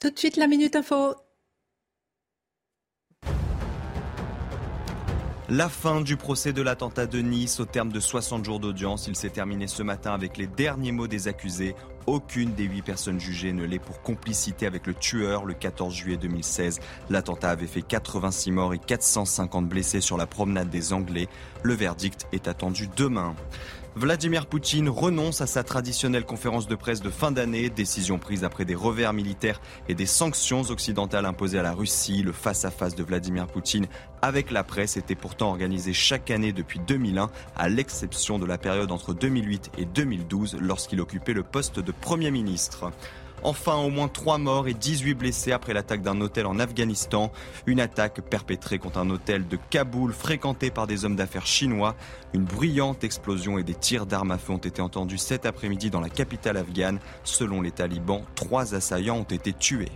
Tout de suite, la Minute Info. La fin du procès de l'attentat de Nice au terme de 60 jours d'audience. Il s'est terminé ce matin avec les derniers mots des accusés. Aucune des huit personnes jugées ne l'est pour complicité avec le tueur le 14 juillet 2016. L'attentat avait fait 86 morts et 450 blessés sur la promenade des Anglais. Le verdict est attendu demain. Vladimir Poutine renonce à sa traditionnelle conférence de presse de fin d'année, décision prise après des revers militaires et des sanctions occidentales imposées à la Russie. Le face-à-face de Vladimir Poutine avec la presse était pourtant organisé chaque année depuis 2001, à l'exception de la période entre 2008 et 2012 lorsqu'il occupait le poste de Premier ministre. Enfin, au moins 3 morts et 18 blessés après l'attaque d'un hôtel en Afghanistan. Une attaque perpétrée contre un hôtel de Kaboul fréquenté par des hommes d'affaires chinois. Une bruyante explosion et des tirs d'armes à feu ont été entendus cet après-midi dans la capitale afghane. Selon les talibans, trois assaillants ont été tués.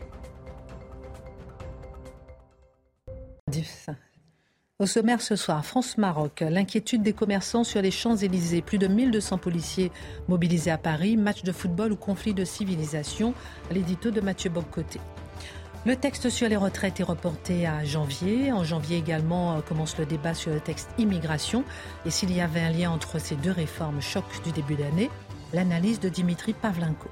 Au sommaire ce soir, France-Maroc, l'inquiétude des commerçants sur les Champs-Élysées. Plus de 1200 policiers mobilisés à Paris, match de football ou conflit de civilisation, l'édito de Mathieu Bobcoté. Le texte sur les retraites est reporté à janvier. En janvier également euh, commence le débat sur le texte immigration. Et s'il y avait un lien entre ces deux réformes choc du début d'année, l'analyse de Dimitri Pavlenko.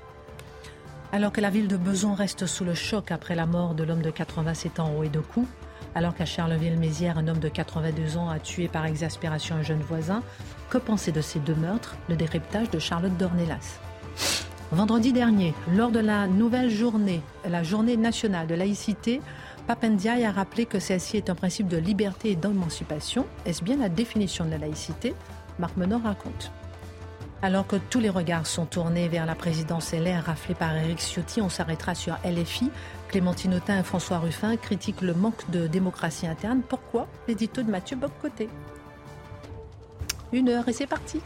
Alors que la ville de Beson reste sous le choc après la mort de l'homme de 87 ans coups, alors qu'à Charleville-Mézières, un homme de 82 ans a tué par exaspération un jeune voisin. Que penser de ces deux meurtres Le décryptage de Charlotte Dornelas. Vendredi dernier, lors de la nouvelle journée, la journée nationale de laïcité, Papendiaï a rappelé que celle-ci est un principe de liberté et d'émancipation. Est-ce bien la définition de la laïcité? Marc Menor raconte. Alors que tous les regards sont tournés vers la présidence LR raflée par Éric Ciotti, on s'arrêtera sur LFI. Clémentine Autain et François Ruffin critiquent le manque de démocratie interne. Pourquoi? L'édito de Mathieu Bobcoté. Une heure et c'est parti.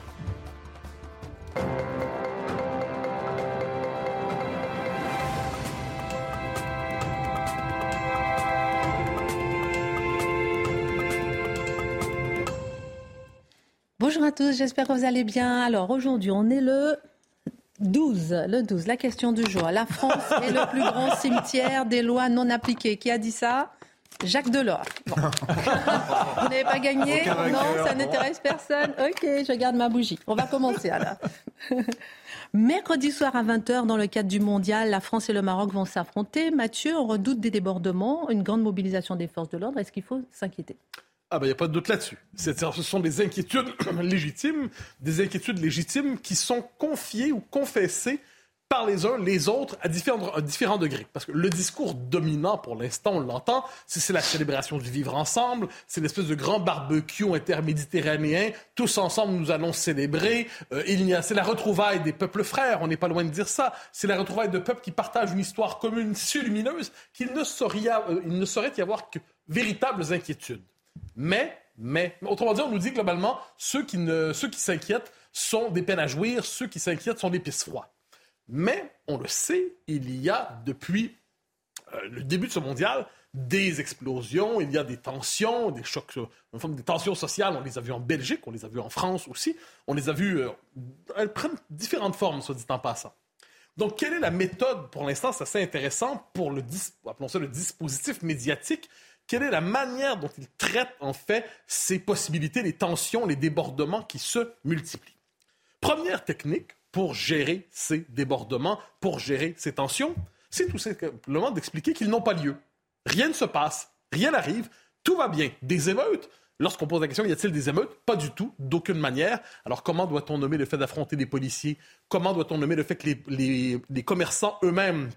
Bonjour à tous, j'espère que vous allez bien. Alors aujourd'hui, on est le 12, le 12, la question du jour. La France est le plus grand cimetière des lois non appliquées. Qui a dit ça? Jacques Delors. Vous n'avez pas gagné? Non, ça n'intéresse personne. Ok, je garde ma bougie. On va commencer alors. Mercredi soir à 20h, dans le cadre du mondial, la France et le Maroc vont s'affronter. Mathieu, on redoute des débordements, une grande mobilisation des forces de l'ordre. Est-ce qu'il faut s'inquiéter? Ah ben, il n'y a pas de doute là-dessus. Ce sont des inquiétudes légitimes, des inquiétudes légitimes qui sont confiées ou confessées par les uns, les autres, à différents, degrés. Parce que le discours dominant, pour l'instant, on l'entend, c'est la célébration du vivre ensemble, c'est l'espèce de grand barbecue interméditerranéen, tous ensemble nous allons célébrer. Euh, c'est la retrouvaille des peuples frères, on n'est pas loin de dire ça. C'est la retrouvaille de peuples qui partagent une histoire commune si lumineuse qu'il euh, ne saurait y avoir que véritables inquiétudes. Mais, mais, autrement dit, on nous dit globalement, ceux qui, ne, ceux qui s'inquiètent sont des peines à jouir, ceux qui s'inquiètent sont des pistes froids. Mais, on le sait, il y a depuis euh, le début de ce mondial des explosions, il y a des tensions, des chocs, euh, des tensions sociales. On les a vues en Belgique, on les a vues en France aussi. On les a vues, euh, elles prennent différentes formes, soit dit en passant. Donc, quelle est la méthode, pour l'instant, c'est assez intéressant pour le, appelons ça le dispositif médiatique quelle est la manière dont il traite en fait ces possibilités, les tensions, les débordements qui se multiplient? Première technique pour gérer ces débordements, pour gérer ces tensions, c'est tout simplement d'expliquer qu'ils n'ont pas lieu. Rien ne se passe, rien n'arrive, tout va bien. Des émeutes, Lorsqu'on pose la question, y a-t-il des émeutes? Pas du tout, d'aucune manière. Alors comment doit-on nommer le fait d'affronter des policiers? Comment doit-on nommer le fait que les, les commerçants eux-mêmes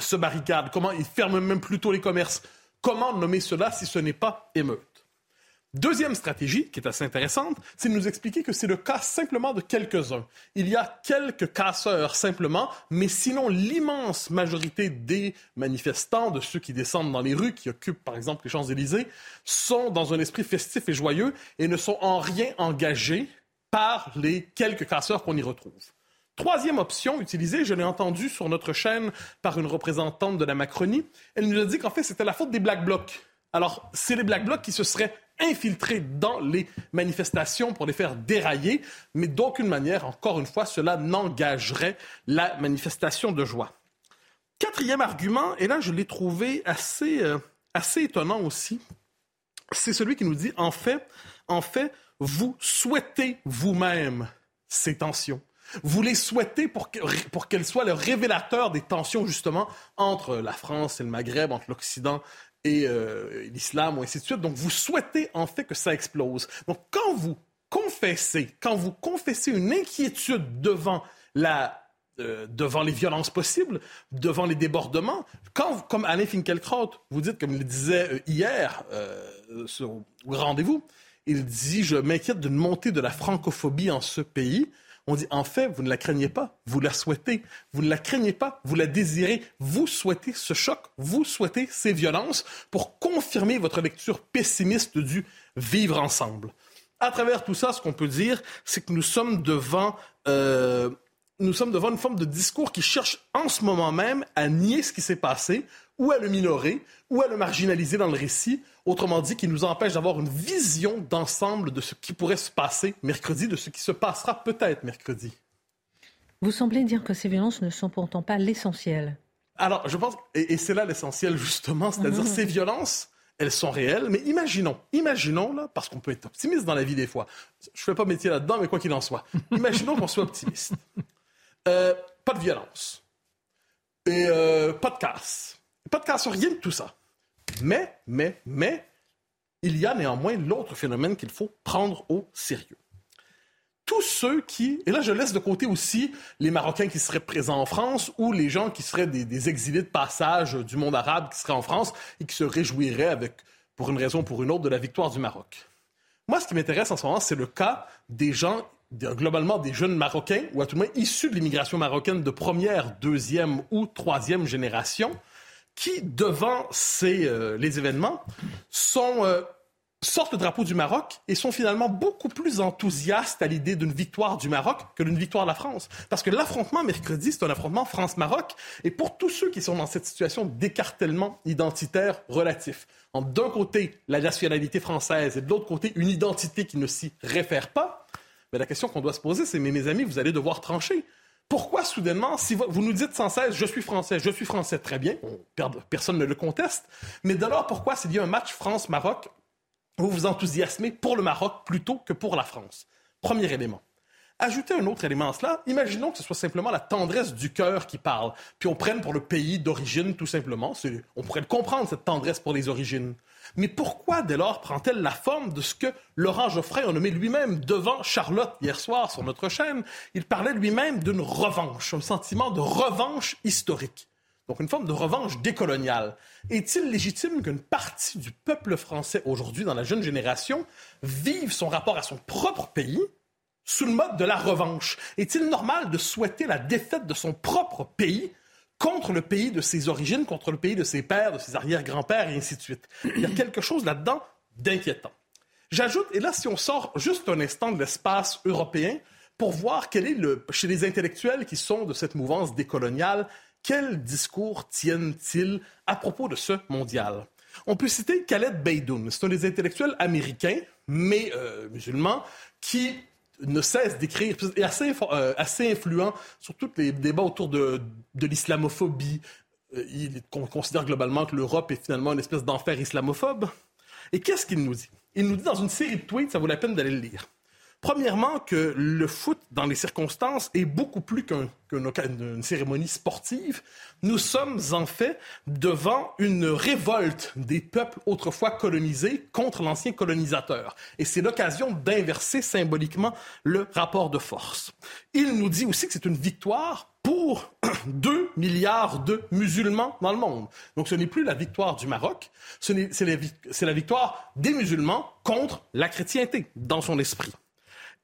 se barricadent? Comment ils ferment même plutôt les commerces? Comment nommer cela si ce n'est pas émeute? Deuxième stratégie, qui est assez intéressante, c'est de nous expliquer que c'est le cas simplement de quelques-uns. Il y a quelques casseurs simplement, mais sinon l'immense majorité des manifestants, de ceux qui descendent dans les rues, qui occupent par exemple les Champs-Élysées, sont dans un esprit festif et joyeux et ne sont en rien engagés par les quelques casseurs qu'on y retrouve. Troisième option utilisée, je l'ai entendu sur notre chaîne par une représentante de la Macronie, elle nous a dit qu'en fait c'était la faute des Black Blocs. Alors, c'est les Black Blocs qui se seraient infiltrés dans les manifestations pour les faire dérailler, mais d'aucune manière, encore une fois, cela n'engagerait la manifestation de joie. Quatrième argument, et là je l'ai trouvé assez, euh, assez étonnant aussi, c'est celui qui nous dit, en fait, en fait, vous souhaitez vous-même ces tensions. Vous les souhaitez pour, pour qu'elles soient le révélateur des tensions, justement, entre la France et le Maghreb, entre l'Occident et euh, l'islam, ou ainsi de suite. Donc, vous souhaitez en fait que ça explose. Donc, quand vous confessez, quand vous confessez une inquiétude devant la euh, devant les violences possibles, devant les débordements. Comme Alain Finkielkraut, vous dites, comme il le disait euh, hier au rendez-vous, il dit Je m'inquiète d'une montée de la francophobie en ce pays. On dit, en fait, vous ne la craignez pas, vous la souhaitez. Vous ne la craignez pas, vous la désirez. Vous souhaitez ce choc, vous souhaitez ces violences pour confirmer votre lecture pessimiste du vivre ensemble. À travers tout ça, ce qu'on peut dire, c'est que nous sommes devant euh, nous sommes devant une forme de discours qui cherche en ce moment même à nier ce qui s'est passé, ou à le minorer, ou à le marginaliser dans le récit, autrement dit, qui nous empêche d'avoir une vision d'ensemble de ce qui pourrait se passer mercredi, de ce qui se passera peut-être mercredi. Vous semblez dire que ces violences ne sont pourtant pas l'essentiel. Alors, je pense, et, c'est là l'essentiel justement, c'est-à-dire ces violences, elles sont réelles, mais imaginons, imaginons là, parce qu'on peut être optimiste dans la vie des fois. Je fais pas métier là-dedans, mais quoi qu'il en soit, imaginons qu'on soit optimiste. Euh, pas de violence. Et euh, pas de casse. Pas de casse, rien de tout ça. Mais, mais, mais, il y a néanmoins l'autre phénomène qu'il faut prendre au sérieux. Tous ceux qui, et là je laisse de côté aussi les Marocains qui seraient présents en France ou les gens qui seraient des, exilés de passage du monde arabe qui seraient en France et qui se réjouiraient avec, pour une raison ou pour une autre, de la victoire du Maroc. Moi, ce qui m'intéresse en ce moment, c'est le cas des gens globalement des jeunes Marocains, ou à tout le moins issus de l'immigration marocaine de première, deuxième ou troisième génération, qui, devant ces, euh, les événements, sont, euh, sortent le drapeau du Maroc et sont finalement beaucoup plus enthousiastes à l'idée d'une victoire du Maroc que d'une victoire de la France. Parce que l'affrontement mercredi, c'est un affrontement France-Maroc, et pour tous ceux qui sont dans cette situation d'écartèlement identitaire relatif, d'un côté la nationalité française et de l'autre côté une identité qui ne s'y réfère pas, mais la question qu'on doit se poser, c'est, mais mes amis, vous allez devoir trancher. Pourquoi soudainement, si vous nous dites sans cesse, je suis français, je suis français, très bien, personne ne le conteste, mais dès lors, pourquoi s'il y a un match France-Maroc, vous vous enthousiasmez pour le Maroc plutôt que pour la France? Premier élément. Ajoutez un autre élément à cela. Imaginons que ce soit simplement la tendresse du cœur qui parle, puis on prenne pour le pays d'origine tout simplement. On pourrait le comprendre, cette tendresse pour les origines. Mais pourquoi, dès lors, prend-elle la forme de ce que Laurent Geoffrey a nommé lui-même devant Charlotte hier soir sur notre chaîne? Il parlait lui-même d'une revanche, un sentiment de revanche historique. Donc une forme de revanche décoloniale. Est-il légitime qu'une partie du peuple français aujourd'hui, dans la jeune génération, vive son rapport à son propre pays sous le mode de la revanche? Est-il normal de souhaiter la défaite de son propre pays contre le pays de ses origines, contre le pays de ses pères, de ses arrière-grands-pères, et ainsi de suite. Il y a quelque chose là-dedans d'inquiétant. J'ajoute, et là, si on sort juste un instant de l'espace européen, pour voir quel est le, chez les intellectuels qui sont de cette mouvance décoloniale, quel discours tiennent-ils à propos de ce mondial? On peut citer Khaled Beydoun. C'est un des intellectuels américains, mais euh, musulmans, qui ne cesse d'écrire, et assez, euh, assez influent sur tous les débats autour de, de l'islamophobie. Euh, il considère globalement que l'Europe est finalement une espèce d'enfer islamophobe. Et qu'est-ce qu'il nous dit? Il nous dit dans une série de tweets, ça vaut la peine d'aller le lire. Premièrement, que le foot, dans les circonstances, est beaucoup plus qu'une cérémonie sportive. Nous sommes en fait devant une révolte des peuples autrefois colonisés contre l'ancien colonisateur. Et c'est l'occasion d'inverser symboliquement le rapport de force. Il nous dit aussi que c'est une victoire pour deux milliards de musulmans dans le monde. Donc ce n'est plus la victoire du Maroc, c'est la, la victoire des musulmans contre la chrétienté dans son esprit.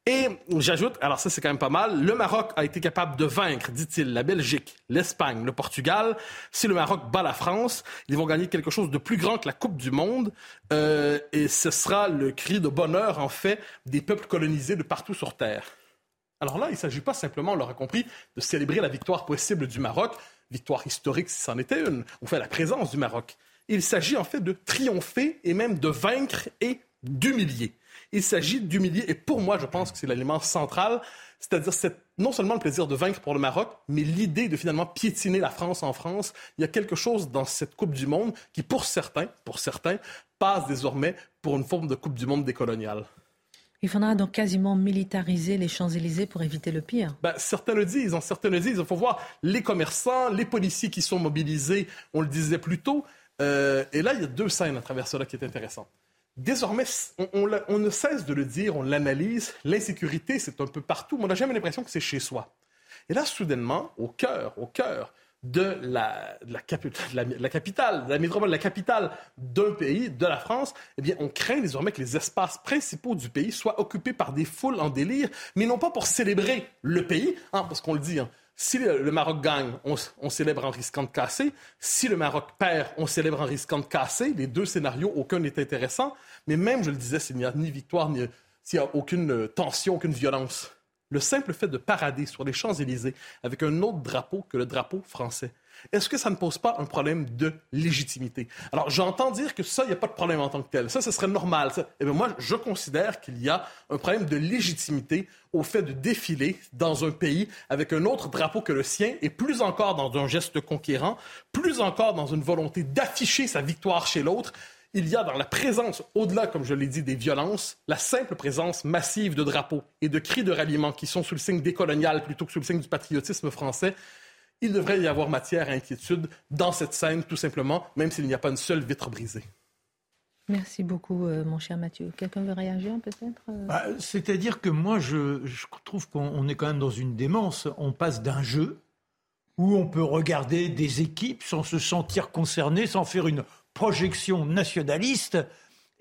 Et j'ajoute, alors ça c'est quand même pas mal, le Maroc a été capable de vaincre, dit-il, la Belgique, l'Espagne, le Portugal. Si le Maroc bat la France, ils vont gagner quelque chose de plus grand que la Coupe du Monde. Euh, et ce sera le cri de bonheur, en fait, des peuples colonisés de partout sur Terre. Alors là, il ne s'agit pas simplement, on l'aura compris, de célébrer la victoire possible du Maroc, victoire historique si c'en était une, ou fait la présence du Maroc. Il s'agit en fait de triompher et même de vaincre et d'humilier. Il s'agit d'humilier, et pour moi, je pense que c'est l'élément central, c'est-à-dire non seulement le plaisir de vaincre pour le Maroc, mais l'idée de finalement piétiner la France en France. Il y a quelque chose dans cette Coupe du Monde qui, pour certains, pour certains, passe désormais pour une forme de Coupe du Monde décoloniale. Il faudra donc quasiment militariser les Champs-Élysées pour éviter le pire. Ben, certains le disent, certains le disent. Il faut voir les commerçants, les policiers qui sont mobilisés, on le disait plus tôt. Euh, et là, il y a deux scènes à travers cela qui est intéressantes. Désormais, on, ne cesse de le dire, on l'analyse, l'insécurité, c'est un peu partout, mais on n'a jamais l'impression que c'est chez soi. Et là, soudainement, au cœur, au cœur de la, capitale, de la métropole, la capitale d'un pays, de la France, eh bien, on craint désormais que les espaces principaux du pays soient occupés par des foules en délire, mais non pas pour célébrer le pays, hein, parce qu'on le dit, hein, si le, Maroc gagne, on, célèbre en risquant de casser. Si le Maroc perd, on célèbre en risquant de casser. Les deux scénarios, aucun n'est intéressant. Mais même, je le disais, s'il n'y a ni victoire, ni s'il n'y a aucune euh, tension, aucune violence, le simple fait de parader sur les Champs-Élysées avec un autre drapeau que le drapeau français, est-ce que ça ne pose pas un problème de légitimité? Alors, j'entends dire que ça, il n'y a pas de problème en tant que tel. Ça, ce serait normal. Eh bien, moi, je considère qu'il y a un problème de légitimité au fait de défiler dans un pays avec un autre drapeau que le sien et plus encore dans un geste conquérant, plus encore dans une volonté d'afficher sa victoire chez l'autre il y a dans la présence, au-delà, comme je l'ai dit, des violences, la simple présence massive de drapeaux et de cris de ralliement qui sont sous le signe décolonial plutôt que sous le signe du patriotisme français il devrait y avoir matière à inquiétude dans cette scène, tout simplement, même s'il n'y a pas une seule vitre brisée. Merci beaucoup, euh, mon cher Mathieu. Quelqu'un veut réagir peut-être euh? bah, C'est-à-dire que moi, je, trouve qu'on est quand même dans une démence. On passe d'un jeu où on peut regarder des équipes sans se sentir concerné, sans faire une projection nationaliste,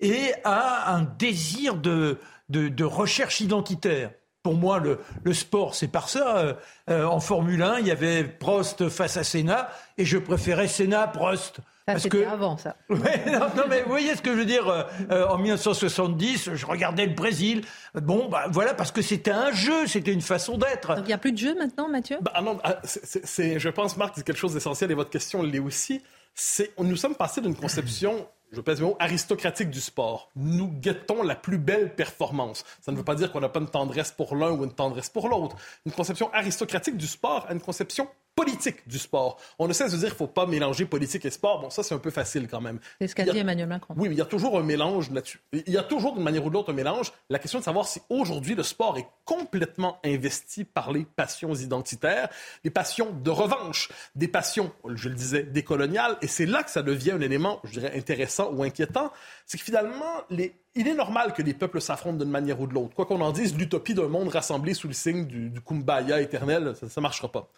et à un désir de, de recherche identitaire pour moi, le, sport, c'est par ça. Euh, euh, en Formule 1, il y avait Prost face à Senna, et je préférais Senna-Prost. Ça, c'était avant, ça. non, mais vous voyez ce que je veux dire euh, En 1970, je regardais le Brésil. Bon, bah, voilà, parce que c'était un jeu, c'était une façon d'être. Donc il n'y a plus de jeu maintenant, Mathieu? Bah, non, ah, c'est, Je pense, Marc, c'est quelque chose d'essentiel, et votre question l'est aussi. C'est, nous sommes passés d'une conception je pèse mes aristocratique du sport. Nous guettons la plus belle performance. Ça ne veut pas dire qu'on n'a pas une tendresse pour l'un ou une tendresse pour l'autre. Une conception aristocratique du sport a une conception politique du sport. On ne cesse de dire qu'il ne faut pas mélanger politique et sport. Bon, ça, c'est un peu facile quand même. C'est ce qu'a dit Emmanuel Macron. Oui, mais il y a toujours un mélange là-dessus. Il y a toujours, d'une manière ou de l'autre, un mélange. La question de savoir si aujourd'hui le sport est complètement investi par les passions identitaires, les passions de revanche, des passions, je le disais, décoloniales. Et c'est là que ça devient un élément, je dirais, intéressant ou inquiétant. C'est que finalement, les il est normal que les peuples s'affrontent d'une manière ou de l'autre. Quoi qu'on en dise, l'utopie d'un monde rassemblé sous le signe du, kumbaya éternel, ça ne marchera pas.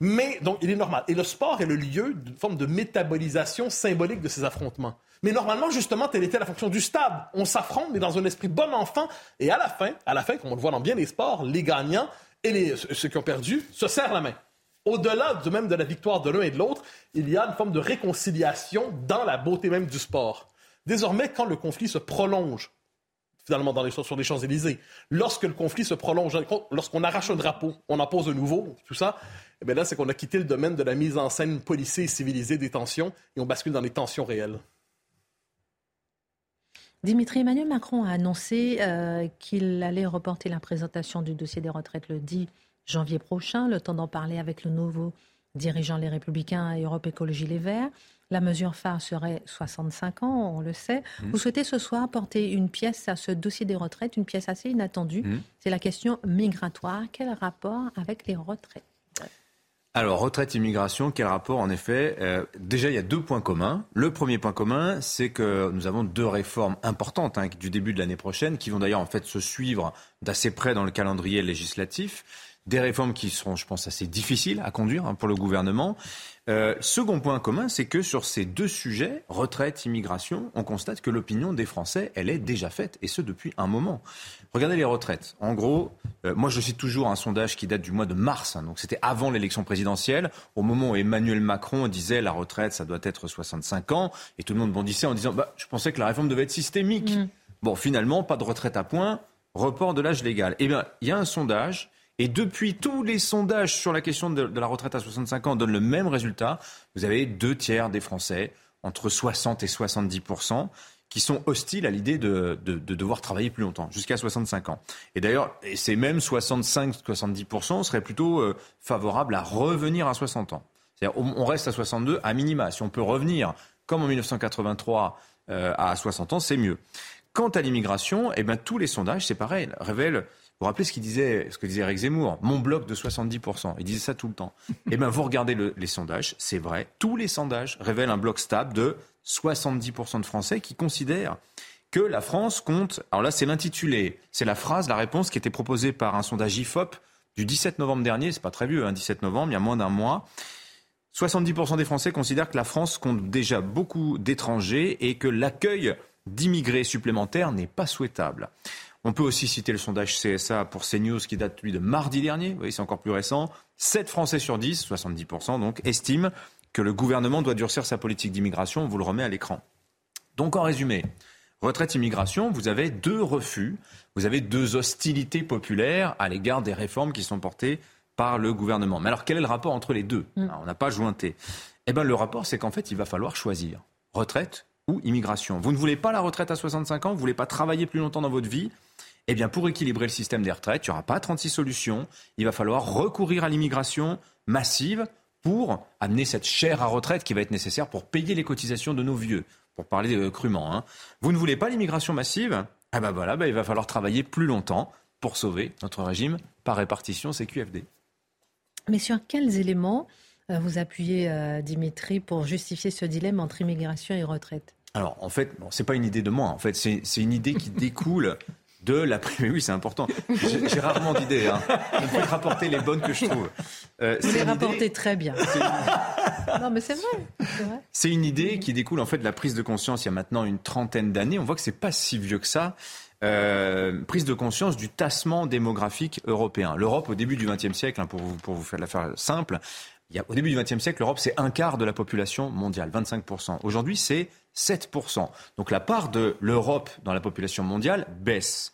Mais donc, il est normal. Et le sport est le lieu d'une forme de métabolisation symbolique de ces affrontements. Mais normalement, justement, telle était la fonction du stade. On s'affronte, mais dans un esprit bon enfant. Et à la fin, à la fin, comme on le voit dans bien les sports, les gagnants et les, ceux qui ont perdu se serrent la main. Au-delà de même de la victoire de l'un et de l'autre, il y a une forme de réconciliation dans la beauté même du sport. Désormais, quand le conflit se prolonge, finalement sur les Champs-Élysées, lorsque le conflit se prolonge, lorsqu'on arrache un drapeau, on en pose un nouveau, tout ça, eh là, c'est qu'on a quitté le domaine de la mise en scène policée et civilisée des tensions et on bascule dans les tensions réelles. Dimitri Emmanuel Macron a annoncé euh, qu'il allait reporter la présentation du dossier des retraites le 10 janvier prochain, le temps d'en parler avec le nouveau dirigeant Les Républicains et Europe Écologie Les Verts. La mesure phare serait 65 ans, on le sait. Mmh. Vous souhaitez ce soir porter une pièce à ce dossier des retraites, une pièce assez inattendue. Mmh. C'est la question migratoire. Quel rapport avec les retraites? Alors, retraite, immigration, quel rapport en effet euh, Déjà, il y a deux points communs. Le premier point commun, c'est que nous avons deux réformes importantes hein, du début de l'année prochaine, qui vont d'ailleurs en fait se suivre d'assez près dans le calendrier législatif. Des réformes qui seront, je pense, assez difficiles à conduire hein, pour le gouvernement. Euh, second point commun, c'est que sur ces deux sujets, retraite, immigration, on constate que l'opinion des Français, elle est déjà faite, et ce depuis un moment. Regardez les retraites. En gros, euh, moi je cite toujours un sondage qui date du mois de mars, hein, donc c'était avant l'élection présidentielle, au moment où Emmanuel Macron disait la retraite, ça doit être 65 ans, et tout le monde bondissait en disant, bah, je pensais que la réforme devait être systémique. Mm. Bon, finalement, pas de retraite à point, report de l'âge légal. Eh bien, il y a un sondage et depuis, tous les sondages sur la question de, la retraite à 65 ans donnent le même résultat. Vous avez deux tiers des Français, entre 60 et 70% qui sont hostiles à l'idée de, devoir travailler plus longtemps, jusqu'à 65 ans. Et d'ailleurs, ces mêmes 65-70% seraient plutôt euh, favorables à revenir à 60 ans. C'est-à-dire, on reste à 62 à minima. Si on peut revenir, comme en 1983, euh, à 60 ans, c'est mieux. Quant à l'immigration, eh ben, tous les sondages, c'est pareil, révèlent vous rappelez ce, qu'il disait, ce que disait Eric Zemmour Mon bloc de 70%. Il disait ça tout le temps. Eh bien, vous regardez les sondages, c'est vrai. Tous les sondages révèlent un bloc stable de 70% de Français qui considèrent que la France compte. Alors là, c'est l'intitulé, c'est la phrase, la réponse qui était proposée par un sondage IFOP du 17 novembre dernier. C'est pas très vieux, hein, 17 novembre, il y a moins d'un mois. 70% des Français considèrent que la France compte déjà beaucoup d'étrangers et que l'accueil d'immigrés supplémentaires n'est pas souhaitable. On peut aussi citer le sondage CSA pour CNews qui date lui de mardi dernier, oui, c'est encore plus récent. 7 Français sur 10, 70% donc, estiment que le gouvernement doit durcir sa politique d'immigration. On vous le remet à l'écran. Donc en résumé, retraite immigration, vous avez deux refus, vous avez deux hostilités populaires à l'égard des réformes qui sont portées par le gouvernement. Mais alors quel est le rapport entre les deux? Mm. On n'a pas jointé. Eh bien le rapport, c'est qu'en fait, il va falloir choisir retraite ou immigration. Vous ne voulez pas la retraite à 65 ans, vous ne voulez pas travailler plus longtemps dans votre vie, eh bien, pour équilibrer le système des retraites, il n'y aura pas 36 solutions. Il va falloir recourir à l'immigration massive pour amener cette chair à retraite qui va être nécessaire pour payer les cotisations de nos vieux, pour parler euh, crûment. Hein. Vous ne voulez pas l'immigration massive? Eh ben voilà, ben il va falloir travailler plus longtemps pour sauver notre régime par répartition CQFD. Mais sur quels éléments euh, vous appuyez, euh, Dimitri, pour justifier ce dilemme entre immigration et retraite? Alors, en fait, bon, c'est pas une idée de moi. En fait, c'est une idée qui découle de la Mais oui, c'est important. J'ai rarement d'idées. Hein. Il faut rapporter les bonnes que je trouve. Euh, Vous les rapportez très bien. non, mais c'est vrai. C'est une idée qui découle en fait de la prise de conscience il y a maintenant une trentaine d'années. On voit que c'est pas si vieux que ça. Euh, prise de conscience du tassement démographique européen. L'Europe, au début du XXe siècle, hein, pour, vous, pour vous faire l'affaire simple, il y a, au début du XXe siècle, l'Europe, c'est un quart de la population mondiale, 25%. Aujourd'hui, c'est 7%. Donc la part de l'Europe dans la population mondiale baisse.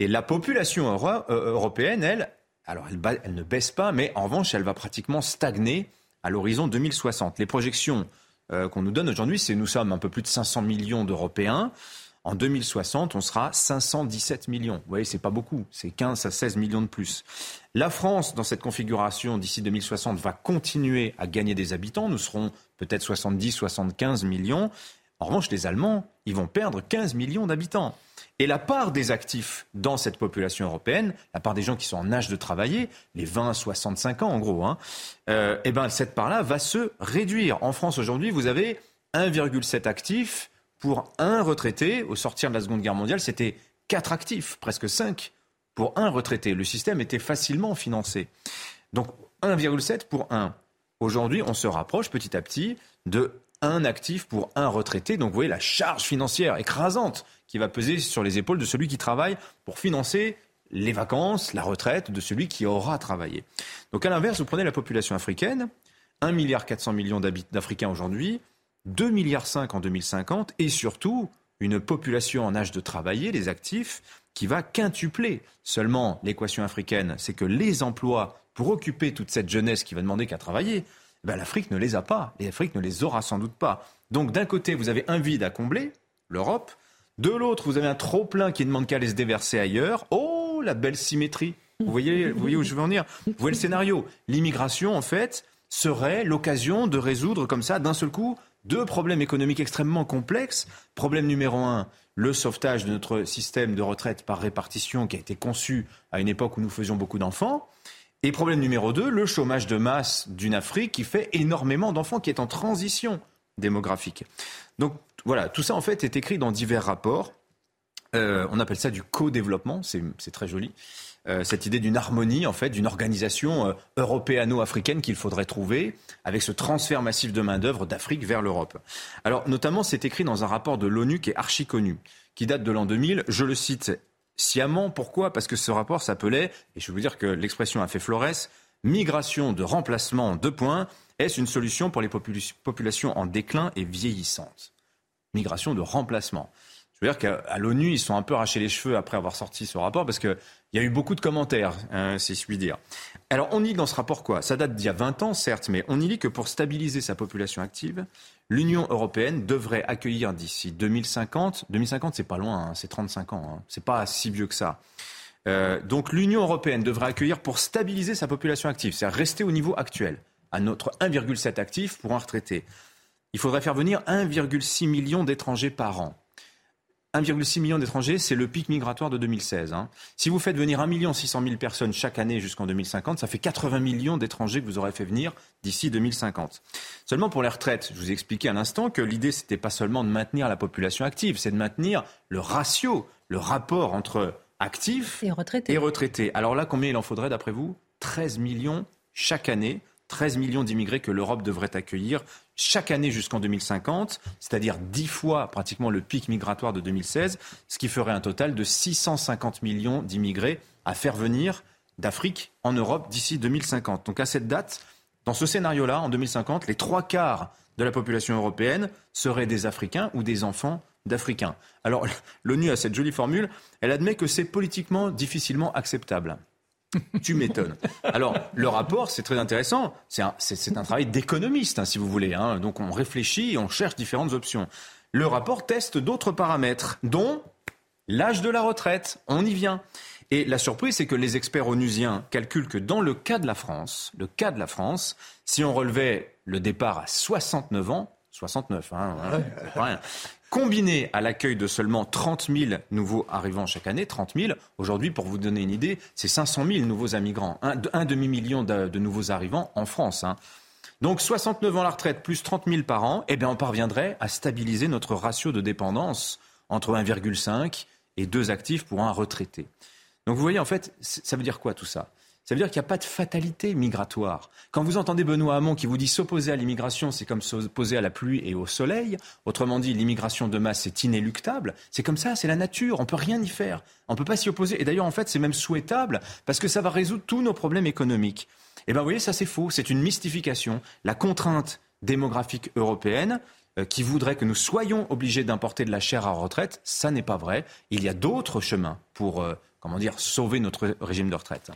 Et la population euh, européenne, elle, alors elle, ne baisse pas, mais en revanche, elle va pratiquement stagner à l'horizon 2060. Les projections euh, qu'on nous donne aujourd'hui, c'est nous sommes un peu plus de 500 millions d'Européens. En 2060, on sera 517 millions. Vous voyez, c'est pas beaucoup, c'est 15 à 16 millions de plus. La France, dans cette configuration, d'ici 2060, va continuer à gagner des habitants. Nous serons peut-être 70, 75 millions. En revanche, les Allemands, ils vont perdre 15 millions d'habitants. Et la part des actifs dans cette population européenne, la part des gens qui sont en âge de travailler, les 20-65 ans en gros, hein, euh, eh ben cette part-là va se réduire. En France aujourd'hui, vous avez 1,7 actifs pour un retraité. Au sortir de la Seconde Guerre mondiale, c'était 4 actifs, presque 5 pour un retraité. Le système était facilement financé. Donc 1,7 pour un. Aujourd'hui, on se rapproche petit à petit de un actif pour un retraité. Donc vous voyez la charge financière écrasante qui va peser sur les épaules de celui qui travaille pour financer les vacances, la retraite de celui qui aura travaillé. Donc à l'inverse, vous prenez la population africaine, 1,4 milliard d'Africains aujourd'hui, 2,5 milliards en 2050 et surtout une population en âge de travailler, les actifs, qui va quintupler. Seulement, l'équation africaine, c'est que les emplois pour occuper toute cette jeunesse qui va demander qu'à travailler, ben, l'Afrique ne les a pas. Et l'Afrique ne les aura sans doute pas. Donc d'un côté, vous avez un vide à combler, l'Europe. De l'autre, vous avez un trop-plein qui ne demande qu'à aller se déverser ailleurs. Oh, la belle symétrie. Voyez, vous voyez où je veux en venir? Vous voyez le scénario? L'immigration, en fait, serait l'occasion de résoudre comme ça, d'un seul coup, deux problèmes économiques extrêmement complexes. Problème numéro un, le sauvetage de notre système de retraite par répartition qui a été conçu à une époque où nous faisions beaucoup d'enfants. Et problème numéro 2, le chômage de masse d'une Afrique qui fait énormément d'enfants, qui est en transition démographique. Donc voilà, tout ça en fait est écrit dans divers rapports. on appelle ça du co-développement, c'est très joli. Euh, cette idée d'une harmonie, en fait, d'une organisation euh, européano-africaine qu'il faudrait trouver avec ce transfert massif de main-d'œuvre d'Afrique vers l'Europe. Alors, notamment, c'est écrit dans un rapport de l'ONU qui est archi connu, qui date de l'an 2000. Je le cite sciemment. Pourquoi? Parce que ce rapport s'appelait, et je veux vous dire que l'expression a fait Flores, migration de remplacement, deux points. Est-ce une solution pour les populations en déclin et vieillissantes? Migration de remplacement. Je veux dire qu'à l'ONU, ils sont un peu arrachés les cheveux après avoir sorti ce rapport parce qu'il y a eu beaucoup de commentaires, hein, si je puis dire. Alors, on lit dans ce rapport quoi? Ça date d'il y a 20 ans, certes, mais on y lit que pour stabiliser sa population active, l'Union européenne devrait accueillir d'ici 2050, 2050 c'est pas loin, hein, c'est 35 ans, hein, c'est pas si vieux que ça. Euh, donc l'Union européenne devrait accueillir pour stabiliser sa population active, c'est-à-dire rester au niveau actuel, à notre 1,7 actif pour un retraité. Il faudrait faire venir 1,6 million d'étrangers par an. 1,6 million d'étrangers, c'est le pic migratoire de 2016. Hein. Si vous faites venir 1 600 000 personnes chaque année jusqu'en 2050, ça fait 80 millions d'étrangers que vous aurez fait venir d'ici 2050. Seulement pour les retraites, je vous ai expliqué à l'instant que l'idée, c'était pas seulement de maintenir la population active, c'est de maintenir le ratio, le rapport entre actifs et retraités. et retraités. Alors là, combien il en faudrait d'après vous? 13 millions chaque année 13 millions d'immigrés que l'Europe devrait accueillir chaque année jusqu'en 2050, c'est-à-dire 10 fois pratiquement le pic migratoire de 2016, ce qui ferait un total de 650 millions d'immigrés à faire venir d'Afrique en Europe d'ici 2050. Donc à cette date, dans ce scénario-là, en 2050, les trois quarts de la population européenne seraient des Africains ou des enfants d'Africains. Alors l'ONU a cette jolie formule, elle admet que c'est politiquement difficilement acceptable. Tu m'étonnes. Alors, le rapport, c'est très intéressant. C'est un, un, travail d'économiste, hein, si vous voulez. Hein. Donc, on réfléchit et on cherche différentes options. Le rapport teste d'autres paramètres, dont l'âge de la retraite. On y vient. Et la surprise, c'est que les experts onusiens calculent que dans le cas de la France, le cas de la France, si on relevait le départ à 69 ans, 69, hein, rien. Combiné à l'accueil de seulement 30 000 nouveaux arrivants chaque année, 30 000, aujourd'hui, pour vous donner une idée, c'est 500 000 nouveaux immigrants, un, demi-million de, nouveaux arrivants en France. Hein. Donc 69 ans la retraite plus 30 000 par an, eh bien on parviendrait à stabiliser notre ratio de dépendance entre 1,5 et 2 actifs pour un retraité. Donc vous voyez, en fait, ça veut dire quoi tout ça? Ça veut dire qu'il n'y a pas de fatalité migratoire. Quand vous entendez Benoît Hamon qui vous dit s'opposer à l'immigration, c'est comme s'opposer à la pluie et au soleil. Autrement dit, l'immigration de masse, c'est inéluctable. C'est comme ça, c'est la nature. On peut rien y faire. On peut pas s'y opposer. Et d'ailleurs, en fait, c'est même souhaitable parce que ça va résoudre tous nos problèmes économiques. Eh bien, vous voyez, ça c'est faux. C'est une mystification. La contrainte démographique européenne, euh, qui voudrait que nous soyons obligés d'importer de la chair à retraite, ça n'est pas vrai. Il y a d'autres chemins pour, euh, comment dire, sauver notre régime de retraite.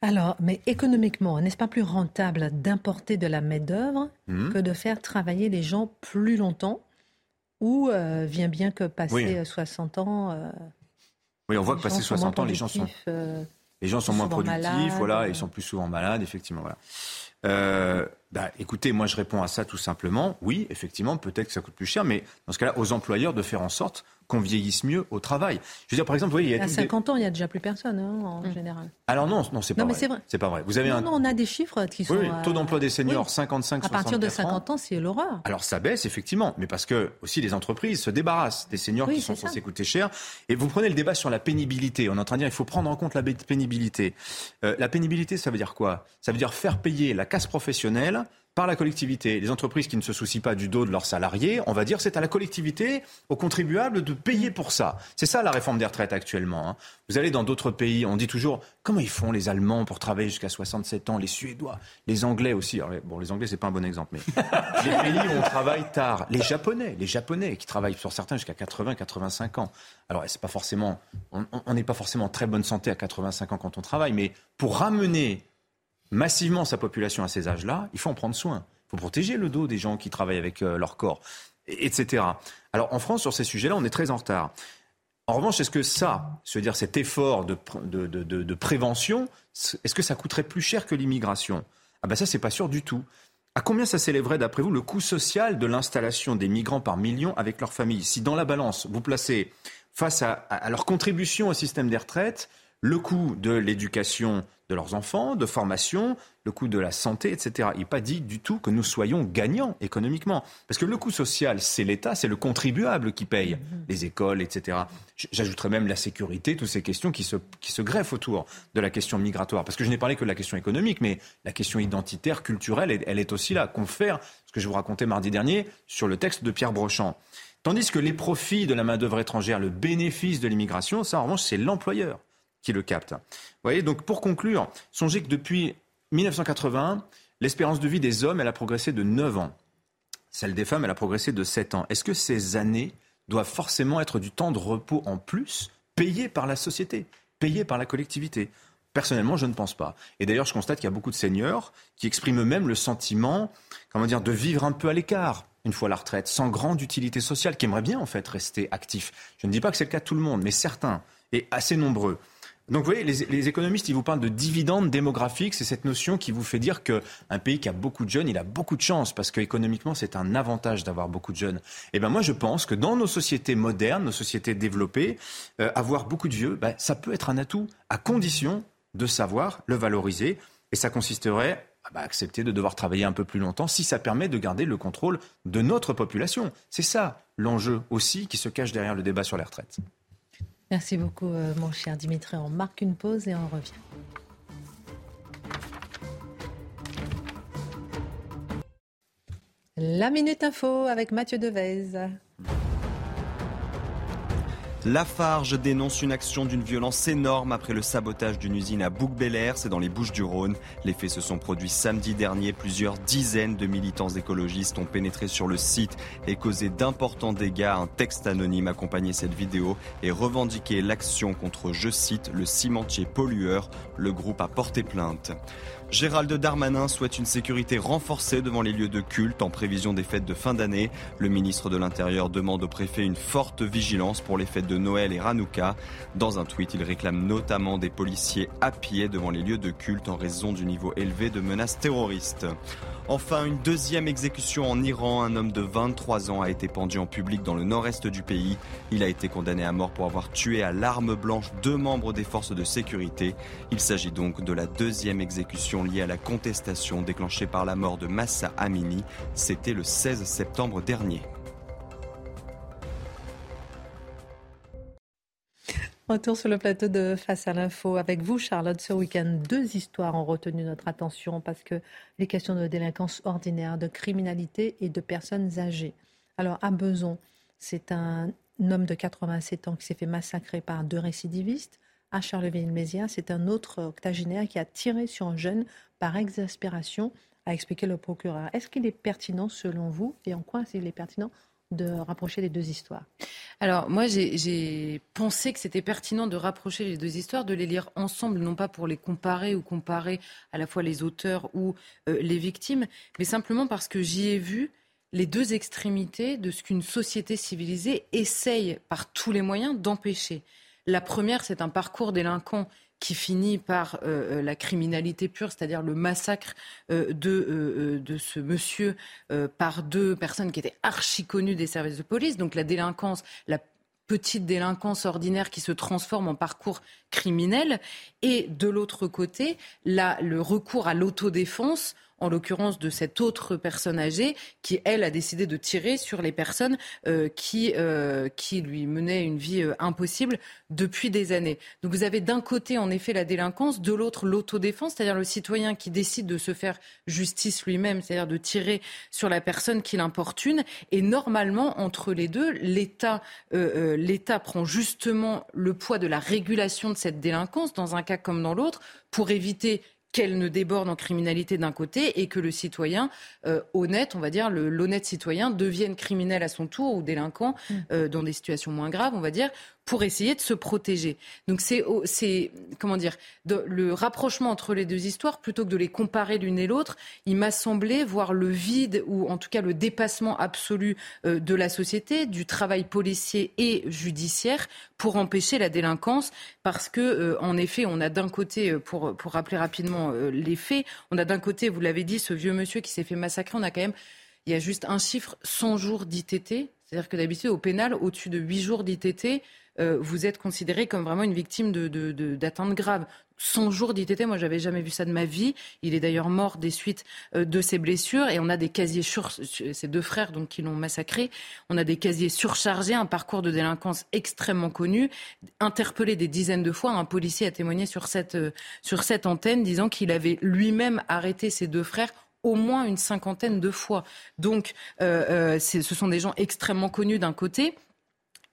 Alors, mais économiquement, n'est-ce pas plus rentable d'importer de la main-d'œuvre hmm. que de faire travailler les gens plus longtemps? Ou euh, vient bien que passer 60 ans. Euh, oui, on voit que passer 60 ans, les gens sont. Euh, les gens sont moins productifs, voilà, ils sont plus souvent malades, effectivement. Voilà. Bah, écoutez, moi je réponds à ça tout simplement. Oui, effectivement, peut-être que ça coûte plus cher, mais dans ce cas-là, aux employeurs de faire en sorte qu'on vieillisse mieux au travail. Je veux dire, par exemple, vous voyez, il y a à 50 ans, il y a déjà plus personne hein, en mmh. général. Alors non, non, c'est pas non, vrai. c'est vrai. C'est pas vrai. Vous avez un... non, on a des chiffres qui sont. Oui, taux d'emploi des seniors, 55, À partir de 50 ans, c'est l'horreur. Alors ça baisse effectivement, mais parce que aussi les entreprises se débarrassent des seniors qui sont censés coûter cher. Et vous prenez le débat sur la pénibilité. On est en train de dire il faut prendre en compte la pénibilité. Euh, la pénibilité, ça veut dire quoi? Ça veut dire faire payer la casse professionnelle par la collectivité. Les entreprises qui ne se soucient pas du dos de leurs salariés, on va dire c'est à la collectivité, aux contribuables de payer pour ça. C'est ça la réforme des retraites actuellement. Hein. Vous allez dans d'autres pays, on dit toujours comment ils font les Allemands pour travailler jusqu'à 67 ans, les Suédois, les Anglais aussi. bon, les Anglais c'est pas un bon exemple, mais les pays où on travaille tard, les Japonais, les Japonais qui travaillent sur certains jusqu'à 80, 85 ans. Alors c'est pas forcément, on n'est pas forcément en très bonne santé à 85 ans quand on travaille, mais pour ramener massivement sa population à ces âges-là, il faut en prendre soin. Il faut protéger le dos des gens qui travaillent avec euh, leur corps, etc. Alors en France, sur ces sujets-là, on est très en retard. En revanche, est-ce que ça, c'est-à-dire cet effort de, de, prévention, est-ce que ça coûterait plus cher que l'immigration? Ah ben ça, c'est pas sûr du tout. À combien ça s'élèverait, d'après vous, le coût social de l'installation des migrants par million avec leur famille Si dans la balance, vous placez face à leur contribution au système des retraites le coût de l'éducation de leurs enfants, de formation, le coût de la santé, etc. Il n'est pas dit du tout que nous soyons gagnants économiquement. Parce que le coût social, c'est l'État, c'est le contribuable qui paye les écoles, etc. J'ajouterais même la sécurité, toutes ces questions qui se, qui se greffent autour de la question migratoire. Parce que je n'ai parlé que de la question économique, mais la question identitaire, culturelle, elle est aussi là. Confère ce que je vous racontais mardi dernier sur le texte de Pierre Brochant. Tandis que les profits de la main-d'œuvre étrangère, le bénéfice de l'immigration, ça en revanche, c'est l'employeur qui le capte. Vous voyez, donc pour conclure, songez que depuis 1980, l'espérance de vie des hommes, elle a progressé de 9 ans. Celle des femmes, elle a progressé de 7 ans. Est-ce que ces années doivent forcément être du temps de repos en plus, payé par la société, payé par la collectivité? Personnellement, je ne pense pas. Et d'ailleurs, je constate qu'il y a beaucoup de seniors qui expriment eux-mêmes le sentiment, comment dire, de vivre un peu à l'écart une fois la retraite, sans grande utilité sociale, qui aimeraient bien en fait rester actifs. Je ne dis pas que c'est le cas de tout le monde, mais certains, et assez nombreux. Donc vous voyez, les, économistes, ils vous parlent de dividendes démographiques. C'est cette notion qui vous fait dire qu'un pays qui a beaucoup de jeunes, il a beaucoup de chance parce qu'économiquement, c'est un avantage d'avoir beaucoup de jeunes. Et eh ben moi, je pense que dans nos sociétés modernes, nos sociétés développées, euh, avoir beaucoup de vieux, ben, ça peut être un atout à condition de savoir le valoriser. Et ça consisterait à ben, accepter de devoir travailler un peu plus longtemps si ça permet de garder le contrôle de notre population. C'est ça l'enjeu aussi qui se cache derrière le débat sur les retraites. Merci beaucoup, euh, mon cher Dimitri. On marque une pause et on revient. La Minute Info avec Mathieu Devez. Lafarge dénonce une action d'une violence énorme après le sabotage d'une usine à bouc c'est dans les Bouches du Rhône. Les faits se sont produits samedi dernier. Plusieurs dizaines de militants écologistes ont pénétré sur le site et causé d'importants dégâts. Un texte anonyme accompagnait cette vidéo et revendiquait l'action contre, je cite, le cimentier pollueur. Le groupe a porté plainte. Gérald Darmanin souhaite une sécurité renforcée devant les lieux de culte en prévision des fêtes de fin d'année. Le ministre de l'Intérieur demande au préfet une forte vigilance pour les fêtes de Noël et Hanouka. Dans un tweet, il réclame notamment des policiers à pied devant les lieux de culte en raison du niveau élevé de menaces terroristes. Enfin, une deuxième exécution en Iran. Un homme de 23 ans a été pendu en public dans le nord-est du pays. Il a été condamné à mort pour avoir tué à l'arme blanche deux membres des forces de sécurité. Il s'agit donc de la deuxième exécution liée à la contestation déclenchée par la mort de Massa Amini. C'était le 16 septembre dernier. Retour sur le plateau de Face à l'info avec vous, Charlotte. Ce week-end, deux histoires ont retenu notre attention parce que les questions de délinquance ordinaire, de criminalité et de personnes âgées. Alors, à Beson, c'est un homme de 87 ans qui s'est fait massacrer par deux récidivistes. À Charleville-Mézières, c'est un autre octogénaire qui a tiré sur un jeune par exaspération, a expliqué le procureur. Est-ce qu'il est pertinent selon vous et en quoi est-il est pertinent de rapprocher les deux histoires Alors moi j'ai pensé que c'était pertinent de rapprocher les deux histoires, de les lire ensemble, non pas pour les comparer ou comparer à la fois les auteurs ou euh, les victimes, mais simplement parce que j'y ai vu les deux extrémités de ce qu'une société civilisée essaye par tous les moyens d'empêcher. La première, c'est un parcours délinquant qui finit par euh, euh, la criminalité pure, c'est-à-dire le massacre euh, de, de ce monsieur par deux personnes qui étaient archi connues des services de police. Donc la délinquance, la petite délinquance ordinaire qui se transforme en parcours criminel. Et de l'autre côté, là, le recours à l'autodéfense en l'occurrence de cette autre personne âgée, qui, elle, a décidé de tirer sur les personnes euh, qui, euh, qui lui menaient une vie euh, impossible depuis des années. Donc vous avez d'un côté, en effet, la délinquance, de l'autre, l'autodéfense, c'est-à-dire le citoyen qui décide de se faire justice lui-même, c'est-à-dire de tirer sur la personne qui l'importune. Et normalement, entre les deux, l'État l'État prend justement le poids de la régulation de cette délinquance, dans un cas comme dans l'autre, pour éviter qu'elle ne déborde en criminalité d'un côté et que le citoyen euh, honnête, on va dire, l'honnête citoyen devienne criminel à son tour ou délinquant mm. euh, dans des situations moins graves, on va dire, pour essayer de se protéger. Donc c'est, c'est comment dire, le rapprochement entre les deux histoires, plutôt que de les comparer l'une et l'autre, il m'a semblé voir le vide ou en tout cas le dépassement absolu euh, de la société, du travail policier et judiciaire pour empêcher la délinquance, parce que euh, en effet, on a d'un côté, euh, pour pour rappeler rapidement les faits, on a d'un côté, vous l'avez dit, ce vieux monsieur qui s'est fait massacrer, on a quand même il y a juste un chiffre 100 jours d'ITT, C'est-à-dire que d'habitude, au pénal, au-dessus de 8 jours d'ITT, euh, vous êtes considéré comme vraiment une victime d'atteinte de, grave. 100 jours d'ITT, moi j'avais jamais vu ça de ma vie. Il est d'ailleurs mort des suites euh, de ses blessures et on a des casiers sur ses deux frères donc qui l'ont massacré. On a des casiers surchargés, un parcours de délinquance extrêmement connu, interpellé des dizaines de fois. Un policier a témoigné sur cette euh, sur cette antenne disant qu'il avait lui-même arrêté ses deux frères au moins une cinquantaine de fois. Donc, ce sont des gens extrêmement connus d'un côté.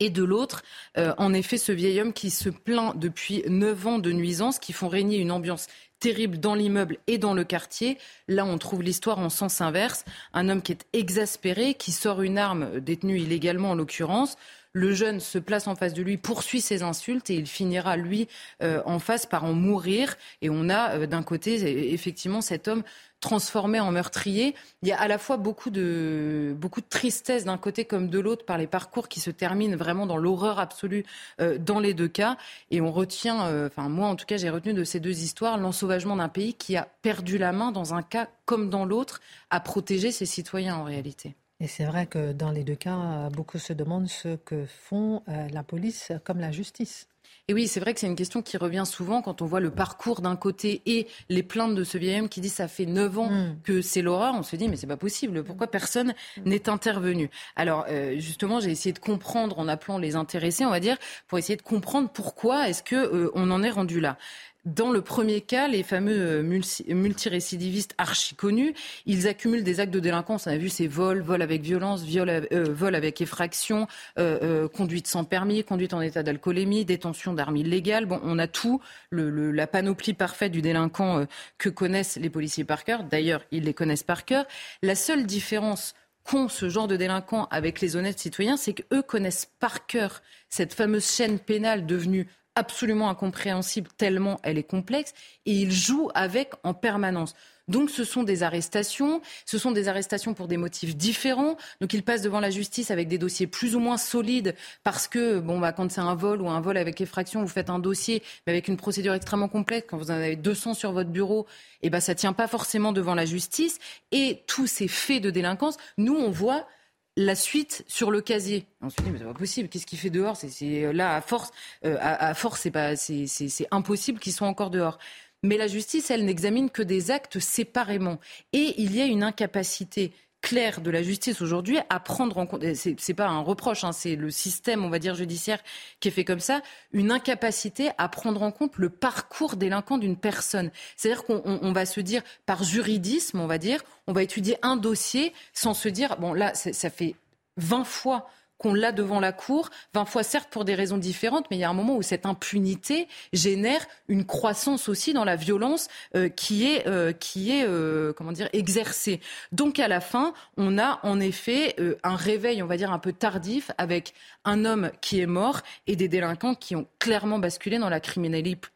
Et de l'autre, euh, en effet, ce vieil homme qui se plaint depuis neuf ans de nuisances qui font régner une ambiance terrible dans l'immeuble et dans le quartier. Là, on trouve l'histoire en sens inverse. Un homme qui est exaspéré, qui sort une arme détenue illégalement en l'occurrence. Le jeune se place en face de lui, poursuit ses insultes et il finira, lui, euh, en face par en mourir. Et on a euh, d'un côté, effectivement, cet homme transformé en meurtrier. Il y a à la fois beaucoup de, beaucoup de tristesse d'un côté comme de l'autre par les parcours qui se terminent vraiment dans l'horreur absolue euh, dans les deux cas. Et on retient, euh, enfin moi en tout cas j'ai retenu de ces deux histoires l'ensauvagement d'un pays qui a perdu la main dans un cas comme dans l'autre à protéger ses citoyens en réalité. Et c'est vrai que dans les deux cas, beaucoup se demandent ce que font euh, la police comme la justice. Et oui, c'est vrai que c'est une question qui revient souvent quand on voit le parcours d'un côté et les plaintes de ce vieil homme qui dit ça fait 9 ans hmm. que c'est l'horreur. On se dit mais c'est pas possible. Pourquoi personne n'est intervenu? Alors euh, justement, j'ai essayé de comprendre en appelant les intéressés, on va dire, pour essayer de comprendre pourquoi est-ce que euh, on en est rendu là. Dans le premier cas, les fameux euh, multirécidivistes archi connus, ils accumulent des actes de délinquance. On a vu ces vols, vols avec violence, viol, euh, vol avec effraction, euh, conduite sans permis, conduite en état d'alcoolémie, détention d'armes illégales. Bon, on a tout, la panoplie parfaite du délinquant que connaissent les policiers par cœur. D'ailleurs, ils les connaissent par cœur. La seule différence qu'ont ce genre de délinquants avec les honnêtes citoyens, c'est qu'eux connaissent par cœur cette fameuse chaîne pénale devenue absolument incompréhensible tellement elle est complexe et il joue avec en permanence. Donc ce sont des arrestations, ce sont des arrestations pour des motifs différents. Donc ils passent devant la justice avec des dossiers plus ou moins solides parce que bon bah quand c'est un vol ou un vol avec effraction, vous faites un dossier mais avec une procédure extrêmement complexe. Quand vous en avez 200 sur votre bureau, et eh ben ça tient pas forcément devant la justice. Et tous ces faits de délinquance, nous on voit la suite sur le casier. On se dit mais c'est pas possible. Qu'est-ce qu'il fait dehors? C'est euh, là à force, euh, à, force c'est pas, c'est impossible qu'ils soient encore dehors. Mais la justice, elle n'examine que des actes séparément. Et il y a une incapacité claire de la justice aujourd'hui à prendre en compte, c'est pas un reproche, hein, c'est le système, on va dire, judiciaire qui est fait comme ça, une incapacité à prendre en compte le parcours délinquant d'une personne. C'est-à-dire qu'on va se dire, par juridisme, on va dire, on va étudier un dossier sans se dire, bon là, ça fait 20 fois qu'on l'a devant la cour, 20 fois certes pour des raisons différentes, mais il y a un moment où cette impunité génère une croissance aussi dans la violence euh, qui est, euh, qui est euh, comment dire, exercée. Donc à la fin, on a en effet un réveil, on va dire, un peu tardif avec un homme qui est mort et des délinquants qui ont clairement basculé dans la criminalité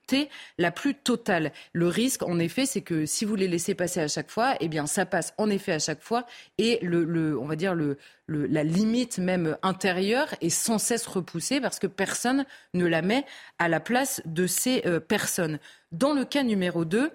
la plus totale. Le risque, en effet, c'est que si vous les laissez passer à chaque fois, eh bien, ça passe en effet à chaque fois et le, le on va dire le, le, la limite même intérieure est sans cesse repoussée parce que personne ne la met à la place de ces euh, personnes. Dans le cas numéro 2,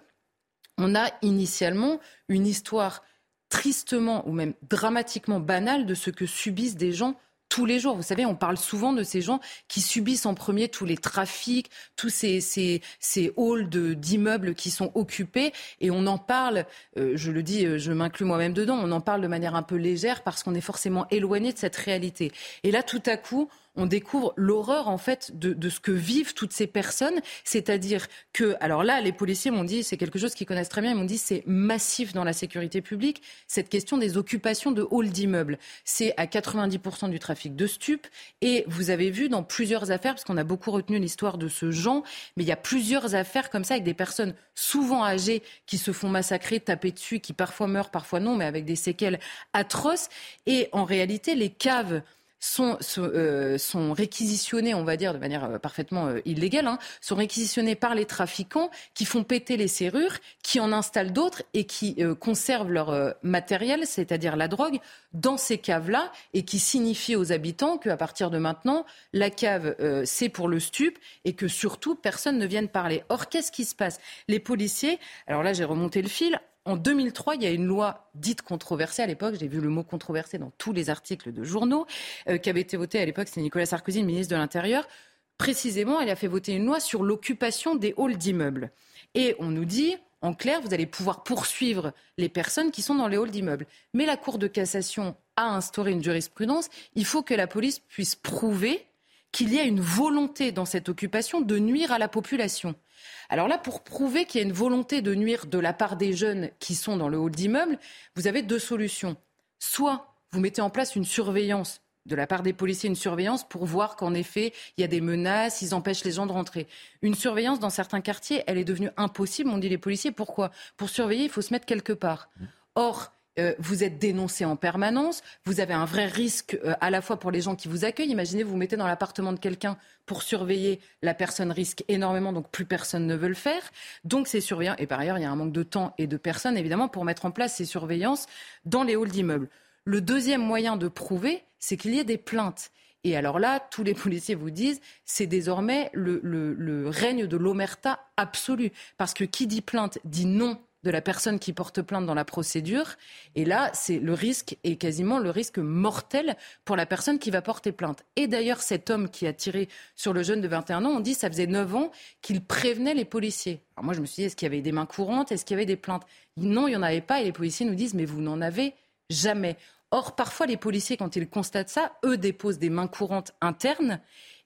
on a initialement une histoire tristement ou même dramatiquement banale de ce que subissent des gens tous les jours. Vous savez, on parle souvent de ces gens qui subissent en premier tous les trafics, tous ces, ces, ces halls d'immeubles qui sont occupés. Et on en parle, euh, je le dis, euh, je m'inclus moi-même dedans, on en parle de manière un peu légère parce qu'on est forcément éloigné de cette réalité. Et là, tout à coup, on découvre l'horreur en fait de, ce que vivent toutes ces personnes. C'est-à-dire que, alors là, les policiers m'ont dit, c'est quelque chose qu'ils connaissent très bien, ils m'ont dit c'est massif dans la sécurité publique, cette question des occupations de halls d'immeubles. C'est à 90% du trafic de stupes. Et vous avez vu dans plusieurs affaires, parce qu'on a beaucoup retenu l'histoire de ce Jean, mais il y a plusieurs affaires comme ça avec des personnes souvent âgées qui se font massacrer, taper dessus, qui parfois meurent, parfois non, mais avec des séquelles atroces. Et en réalité, les caves sont, euh, sont, réquisitionnés, on va dire de manière euh, parfaitement euh, illégale, hein, sont réquisitionnés par les trafiquants qui font péter les serrures, qui en installent d'autres et qui conservent leur matériel, c'est-à-dire la drogue, dans ces caves-là et qui signifient aux habitants qu'à partir de maintenant, la cave, c'est pour le stup et que surtout, personne ne vienne parler. Or, qu'est-ce qui se passe? Les policiers, alors là j'ai remonté le fil, en 2003, il y a une loi dite controversée à l'époque, j'ai vu le mot controversé dans tous les articles de journaux, euh, qui avait été votée à l'époque, c'était Nicolas Sarkozy, ministre de l'Intérieur. Précisément, elle a fait voter une loi sur l'occupation des halls d'immeubles. Et on nous dit, en clair, vous allez pouvoir poursuivre les personnes qui sont dans les halls d'immeubles. Mais la Cour de cassation a instauré une jurisprudence. Il faut que la police puisse prouver qu'il y a une volonté dans cette occupation de nuire à la population. Alors là, pour prouver qu'il y a une volonté de nuire de la part des jeunes qui sont dans le hall d'immeuble, vous avez deux solutions. Soit vous mettez en place une surveillance de la part des policiers une surveillance pour voir qu'en effet, il y a des menaces, ils empêchent les gens de rentrer. Une surveillance dans certains quartiers, elle est devenue impossible, on dit les policiers. Pourquoi? Pour surveiller, il faut se mettre quelque part. Or, euh, vous êtes dénoncé en permanence, vous avez un vrai risque euh, à la fois pour les gens qui vous accueillent. Imaginez, vous vous mettez dans l'appartement de quelqu'un pour surveiller, la personne risque énormément, donc plus personne ne veut le faire. Donc c'est surveillant. Et par ailleurs, il y a un manque de temps et de personnes, évidemment, pour mettre en place ces surveillances dans les halls d'immeubles. Le deuxième moyen de prouver, c'est qu'il y ait des plaintes. Et alors là, tous les policiers vous disent, c'est désormais le, le règne de l'omerta absolue. Parce que qui dit plainte dit non de la personne qui porte plainte dans la procédure. Et là, c'est le risque est quasiment le risque mortel pour la personne qui va porter plainte. Et d'ailleurs, cet homme qui a tiré sur le jeune de 21 ans, on dit ça faisait 9 ans qu'il prévenait les policiers. Alors moi, je me suis dit, est-ce qu'il y avait des mains courantes? Est-ce qu'il y avait des plaintes? Non, il n'y en avait pas. Et les policiers nous disent, mais vous n'en avez jamais. Or, parfois, les policiers, quand ils constatent ça, eux déposent des mains courantes internes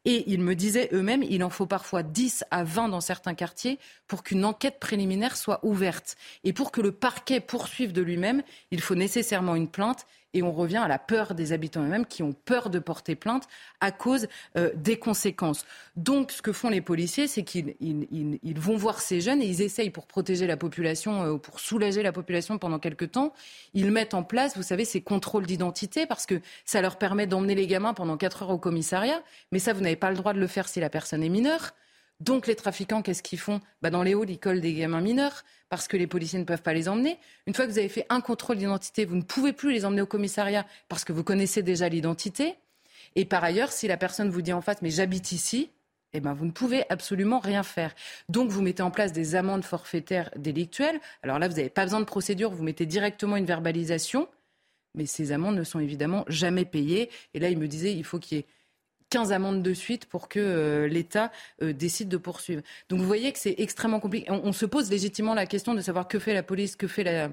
et ils me disaient eux-mêmes, il en faut parfois 10 à 20 dans certains quartiers pour qu'une enquête préliminaire soit ouverte. Et pour que le parquet poursuive de lui-même, il faut nécessairement une plainte et on revient à la peur des habitants eux-mêmes qui ont peur de porter plainte à cause euh, des conséquences. Donc, ce que font les policiers, c'est qu'ils ils, vont voir ces jeunes et ils essayent pour protéger la population, euh, pour soulager la population pendant quelques temps, ils mettent en place, vous savez, ces contrôles d'identité parce que ça leur permet d'emmener les gamins pendant 4 heures au commissariat. Mais ça, vous n'avez pas le droit de le faire si la personne est mineure. Donc les trafiquants, qu'est-ce qu'ils font? Bah, Dans les halls, ils collent des gamins mineurs parce que les policiers ne peuvent pas les emmener. Une fois que vous avez fait un contrôle d'identité, vous ne pouvez plus les emmener au commissariat parce que vous connaissez déjà l'identité. Et par ailleurs, si la personne vous dit en face, mais j'habite ici, eh ben, vous ne pouvez absolument rien faire. Donc, vous mettez en place des amendes forfaitaires délictuelles. Alors là, vous n'avez pas besoin de procédure, vous mettez directement une verbalisation. Mais ces amendes ne sont évidemment jamais payées. Et là, il me disait, il faut qu'il y ait 15 amendes de suite pour que euh, l'État euh, décide de poursuivre. Donc vous voyez que c'est extrêmement compliqué. On, se pose légitimement la question de savoir que fait la police, que fait la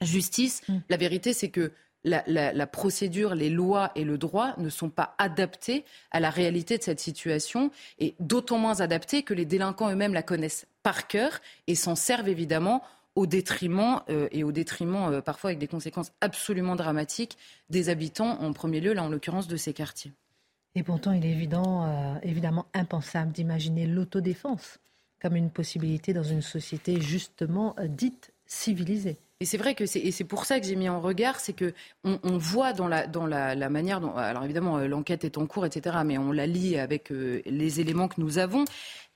justice. Mm. La vérité, c'est que la, la, procédure, les lois et le droit ne sont pas adaptés à la réalité de cette situation et d'autant moins adaptés que les délinquants eux-mêmes la connaissent par cœur et s'en servent évidemment au détriment euh, et au détriment parfois avec des conséquences absolument dramatiques des habitants, en premier lieu là en l'occurrence de ces quartiers. Et pourtant, il est évident, euh, évidemment impensable d'imaginer l'autodéfense comme une possibilité dans une société justement euh, dite civilisée. Et c'est vrai que c'est pour ça que j'ai mis en regard, c'est que on, voit dans la dans la, manière dont alors évidemment euh, l'enquête est en cours, etc. Mais on la lit avec les éléments que nous avons.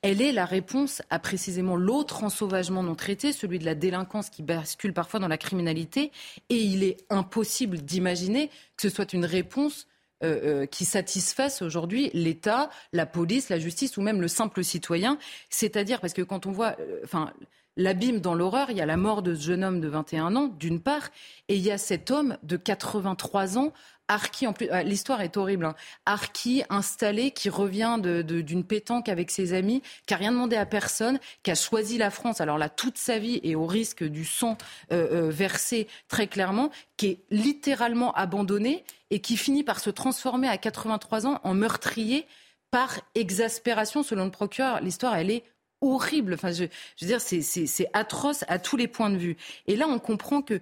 Elle est la réponse à précisément l'autre ensauvagement non traité, celui de la délinquance qui bascule parfois dans la criminalité. Et il est impossible d'imaginer que ce soit une réponse euh, euh, qui satisfassent aujourd'hui l'État, la police, la justice ou même le simple citoyen. C'est-à-dire parce que quand on voit, euh, enfin. L'abîme dans l'horreur, il y a la mort de ce jeune homme de 21 ans, d'une part, et il y a cet homme de 83 ans Arki, en plus, l'histoire est horrible. Hein. Arki installé, qui revient d'une pétanque avec ses amis, qui a rien demandé à personne, qui a choisi la France. Alors là, toute sa vie et au risque du sang versé très clairement, qui est littéralement abandonné et qui finit par se transformer à 83 ans en meurtrier par exaspération, selon le procureur. L'histoire, elle est horrible. Enfin, je, je veux dire, c'est atroce à tous les points de vue. Et là, on comprend que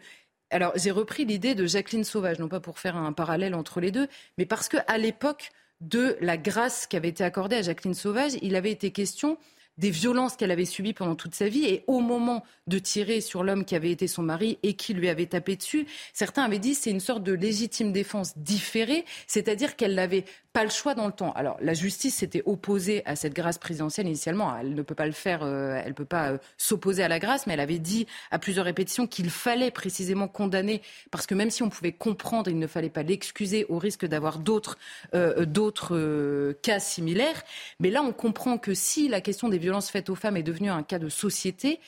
alors, j'ai repris l'idée de Jacqueline Sauvage, non pas pour faire un parallèle entre les deux, mais parce qu'à l'époque de la grâce qui avait été accordée à Jacqueline Sauvage, il avait été question des violences qu'elle avait subies pendant toute sa vie. Et au moment de tirer sur l'homme qui avait été son mari et qui lui avait tapé dessus, certains avaient dit c'est une sorte de légitime défense différée, c'est-à-dire qu'elle n'avait pas le choix dans le temps. Alors la justice s'était opposée à cette grâce présidentielle initialement. Elle ne peut pas le faire, euh, elle ne peut pas euh, s'opposer à la grâce, mais elle avait dit à plusieurs répétitions qu'il fallait précisément condamner, parce que même si on pouvait comprendre, il ne fallait pas l'excuser au risque d'avoir d'autres euh, d'autres cas similaires. Mais là, on comprend que si la question des violences faites aux femmes est devenue un cas de société,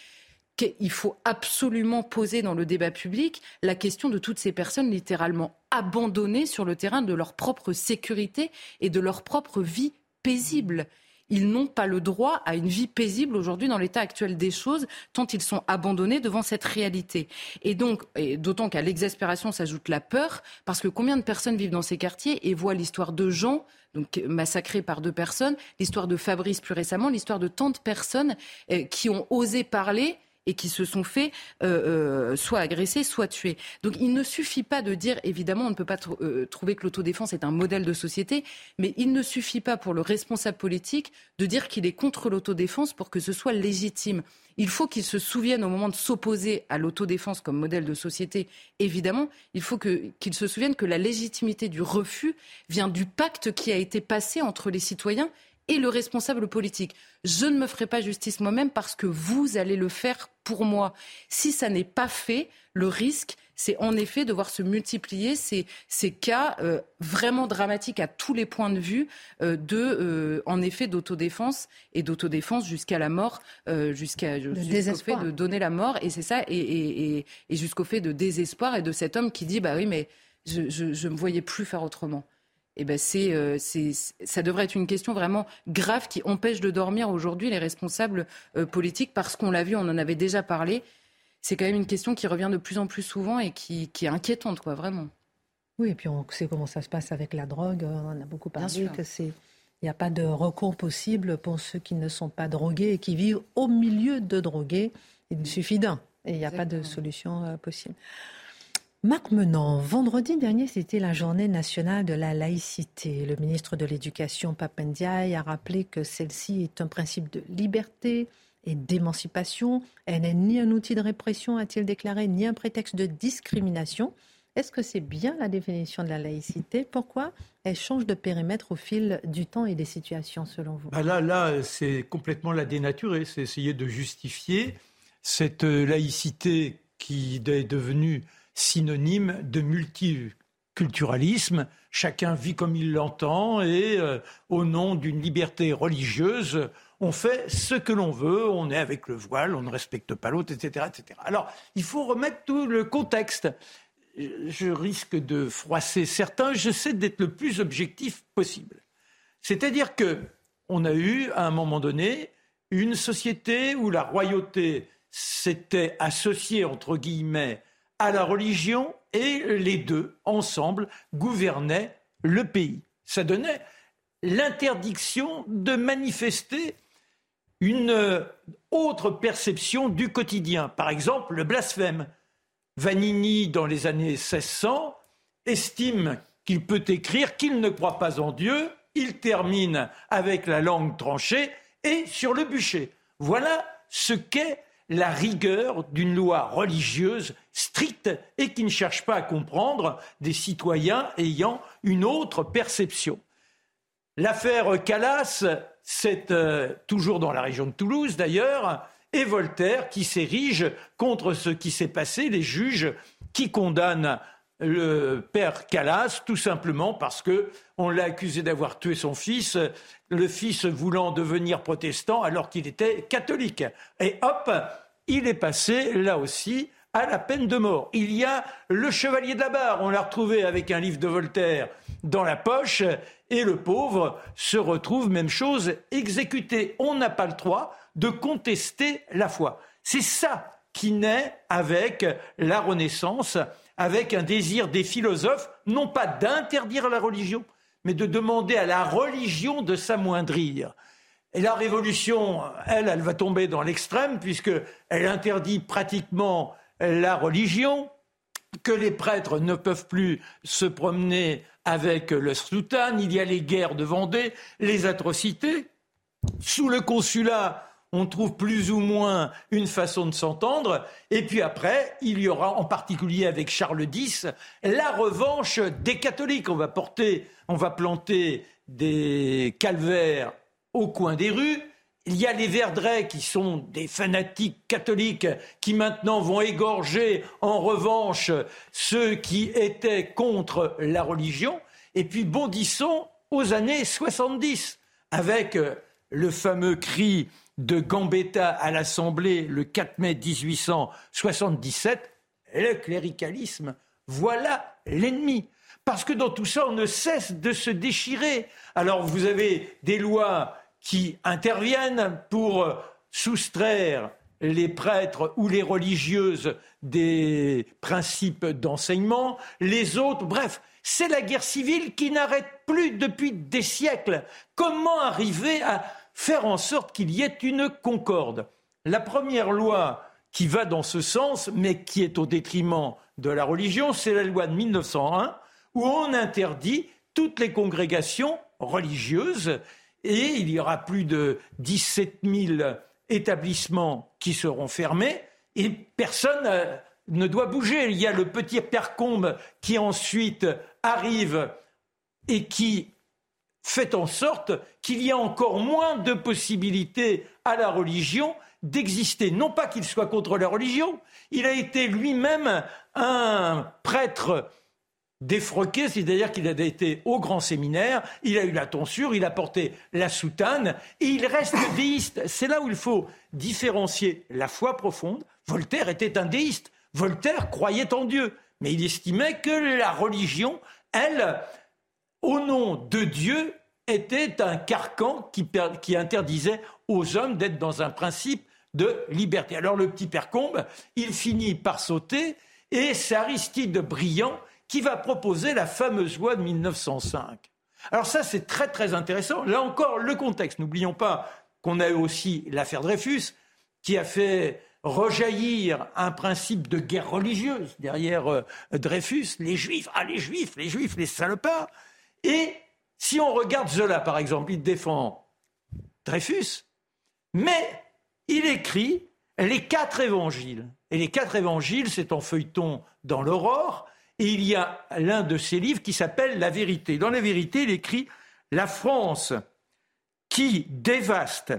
qu'il faut absolument poser dans le débat public. La question de toutes ces personnes littéralement abandonnées sur le terrain de leur propre sécurité et de leur propre vie paisible ils n'ont pas le droit à une vie paisible aujourd'hui dans l'état actuel des choses, tant ils sont abandonnés devant cette réalité. Et donc, d'autant qu'à l'exaspération s'ajoute la peur, parce que combien de personnes vivent dans ces quartiers et voient l'histoire de gens donc massacrés par deux personnes, l'histoire de Fabrice plus récemment, l'histoire de tant de personnes euh, qui ont osé parler et qui se sont fait euh, euh, soit agresser, soit tuer. Donc il ne suffit pas de dire, évidemment, on ne peut pas euh, trouver que l'autodéfense est un modèle de société, mais il ne suffit pas pour le responsable politique de dire qu'il est contre l'autodéfense pour que ce soit légitime. Il faut qu'il se souvienne au moment de s'opposer à l'autodéfense comme modèle de société, évidemment, il faut qu'il se souvienne que la légitimité du refus vient du pacte qui a été passé entre les citoyens et le responsable politique. Je ne me ferai pas justice moi-même parce que vous allez le faire pour moi. Si ça n'est pas fait, le risque, c'est en effet de voir se multiplier ces, ces cas euh, vraiment dramatiques à tous les points de vue euh, de, euh, en effet, d'autodéfense et d'autodéfense jusqu'à la mort, jusqu'à jusqu'au fait de donner la mort. Et c'est ça, et, et, et, jusqu'au fait de désespoir et de cet homme qui dit, bah oui, mais je ne me voyais plus faire autrement eh ben euh, c'est, ça devrait être une question vraiment grave qui empêche de dormir aujourd'hui les responsables euh, politiques parce qu'on l'a vu, on en avait déjà parlé. C'est quand même une question qui revient de plus en plus souvent et qui, est inquiétante, quoi, vraiment. Oui, et puis on sait comment ça se passe avec la drogue. On en a beaucoup parlé que c'est il n'y a pas de recours possible pour ceux qui ne sont pas drogués et qui vivent au milieu de drogués. Il suffit d'un et il n'y a pas de solution euh, possible. Marc Menant, vendredi dernier, c'était la journée nationale de la laïcité. Le ministre de l'Éducation, Papendiaï, a rappelé que celle-ci est un principe de liberté et d'émancipation. Elle n'est ni un outil de répression, a-t-il déclaré, ni un prétexte de discrimination. Est-ce que c'est bien la définition de la laïcité? Pourquoi elle change de périmètre au fil du temps et des situations, selon vous? Bah Là, là c'est complètement la dénaturer. C'est essayer de justifier cette laïcité qui est devenue synonyme de multiculturalisme. Chacun vit comme il l'entend et euh, au nom d'une liberté religieuse, on fait ce que l'on veut, on est avec le voile, on ne respecte pas l'autre, etc., etc. Alors, il faut remettre tout le contexte. Je risque de froisser certains, j'essaie d'être le plus objectif possible. C'est-à-dire que on a eu, à un moment donné, une société où la royauté s'était associée, entre guillemets, à la religion et les deux, ensemble, gouvernaient le pays. Ça donnait l'interdiction de manifester une autre perception du quotidien. Par exemple, le blasphème. Vanini, dans les années 1600, estime qu'il peut écrire qu'il ne croit pas en Dieu. Il termine avec la langue tranchée et sur le bûcher. Voilà ce qu'est la rigueur d'une loi religieuse stricte et qui ne cherche pas à comprendre des citoyens ayant une autre perception. L'affaire Calas, c'est euh, toujours dans la région de Toulouse d'ailleurs, et Voltaire qui s'érige contre ce qui s'est passé, les juges qui condamnent le père Calas, tout simplement parce que on l'a accusé d'avoir tué son fils, le fils voulant devenir protestant alors qu'il était catholique. Et hop, il est passé là aussi à la peine de mort. Il y a le chevalier de la barre, on l'a retrouvé avec un livre de Voltaire dans la poche, et le pauvre se retrouve, même chose, exécuté. On n'a pas le droit de contester la foi. C'est ça qui naît avec la Renaissance, avec un désir des philosophes, non pas d'interdire la religion, mais de demander à la religion de s'amoindrir. Et la révolution, elle, elle va tomber dans l'extrême, puisqu'elle interdit pratiquement la religion, que les prêtres ne peuvent plus se promener avec le soutane, il y a les guerres de Vendée, les atrocités. Sous le consulat, on trouve plus ou moins une façon de s'entendre. Et puis après, il y aura, en particulier avec Charles X, la revanche des catholiques. On va porter, on va planter des calvaires au coin des rues. Il y a les Verdrets qui sont des fanatiques catholiques qui maintenant vont égorger en revanche ceux qui étaient contre la religion. Et puis bondissons aux années 70 avec le fameux cri de Gambetta à l'Assemblée le 4 mai 1877, le cléricalisme, voilà l'ennemi. Parce que dans tout ça, on ne cesse de se déchirer. Alors vous avez des lois qui interviennent pour soustraire les prêtres ou les religieuses des principes d'enseignement, les autres, bref, c'est la guerre civile qui n'arrête plus depuis des siècles. Comment arriver à faire en sorte qu'il y ait une concorde La première loi qui va dans ce sens, mais qui est au détriment de la religion, c'est la loi de 1901, où on interdit toutes les congrégations religieuses, et il y aura plus de 17 000 établissements qui seront fermés et personne euh, ne doit bouger. Il y a le petit Percombe qui ensuite arrive et qui fait en sorte qu'il y a encore moins de possibilités à la religion d'exister. Non pas qu'il soit contre la religion, il a été lui-même un prêtre défroqué, c'est-à-dire qu'il a été au grand séminaire, il a eu la tonsure, il a porté la soutane, et il reste déiste. C'est là où il faut différencier la foi profonde. Voltaire était un déiste. Voltaire croyait en Dieu, mais il estimait que la religion, elle, au nom de Dieu, était un carcan qui, interdisait aux hommes d'être dans un principe de liberté. Alors le petit Percombe, il finit par sauter, et c'est Aristide Briand qui va proposer la fameuse loi de 1905. Alors ça, c'est très très intéressant. Là encore, le contexte. N'oublions pas qu'on a eu aussi l'affaire Dreyfus, qui a fait rejaillir un principe de guerre religieuse derrière euh, Dreyfus, les juifs, ah les juifs, les juifs, les salopards. Et si on regarde Zola, par exemple, il défend Dreyfus, mais il écrit les quatre évangiles. Et les quatre évangiles, c'est en feuilleton dans l'Aurore, et il y a l'un de ses livres qui s'appelle La vérité. Dans La vérité, il écrit La France qui dévaste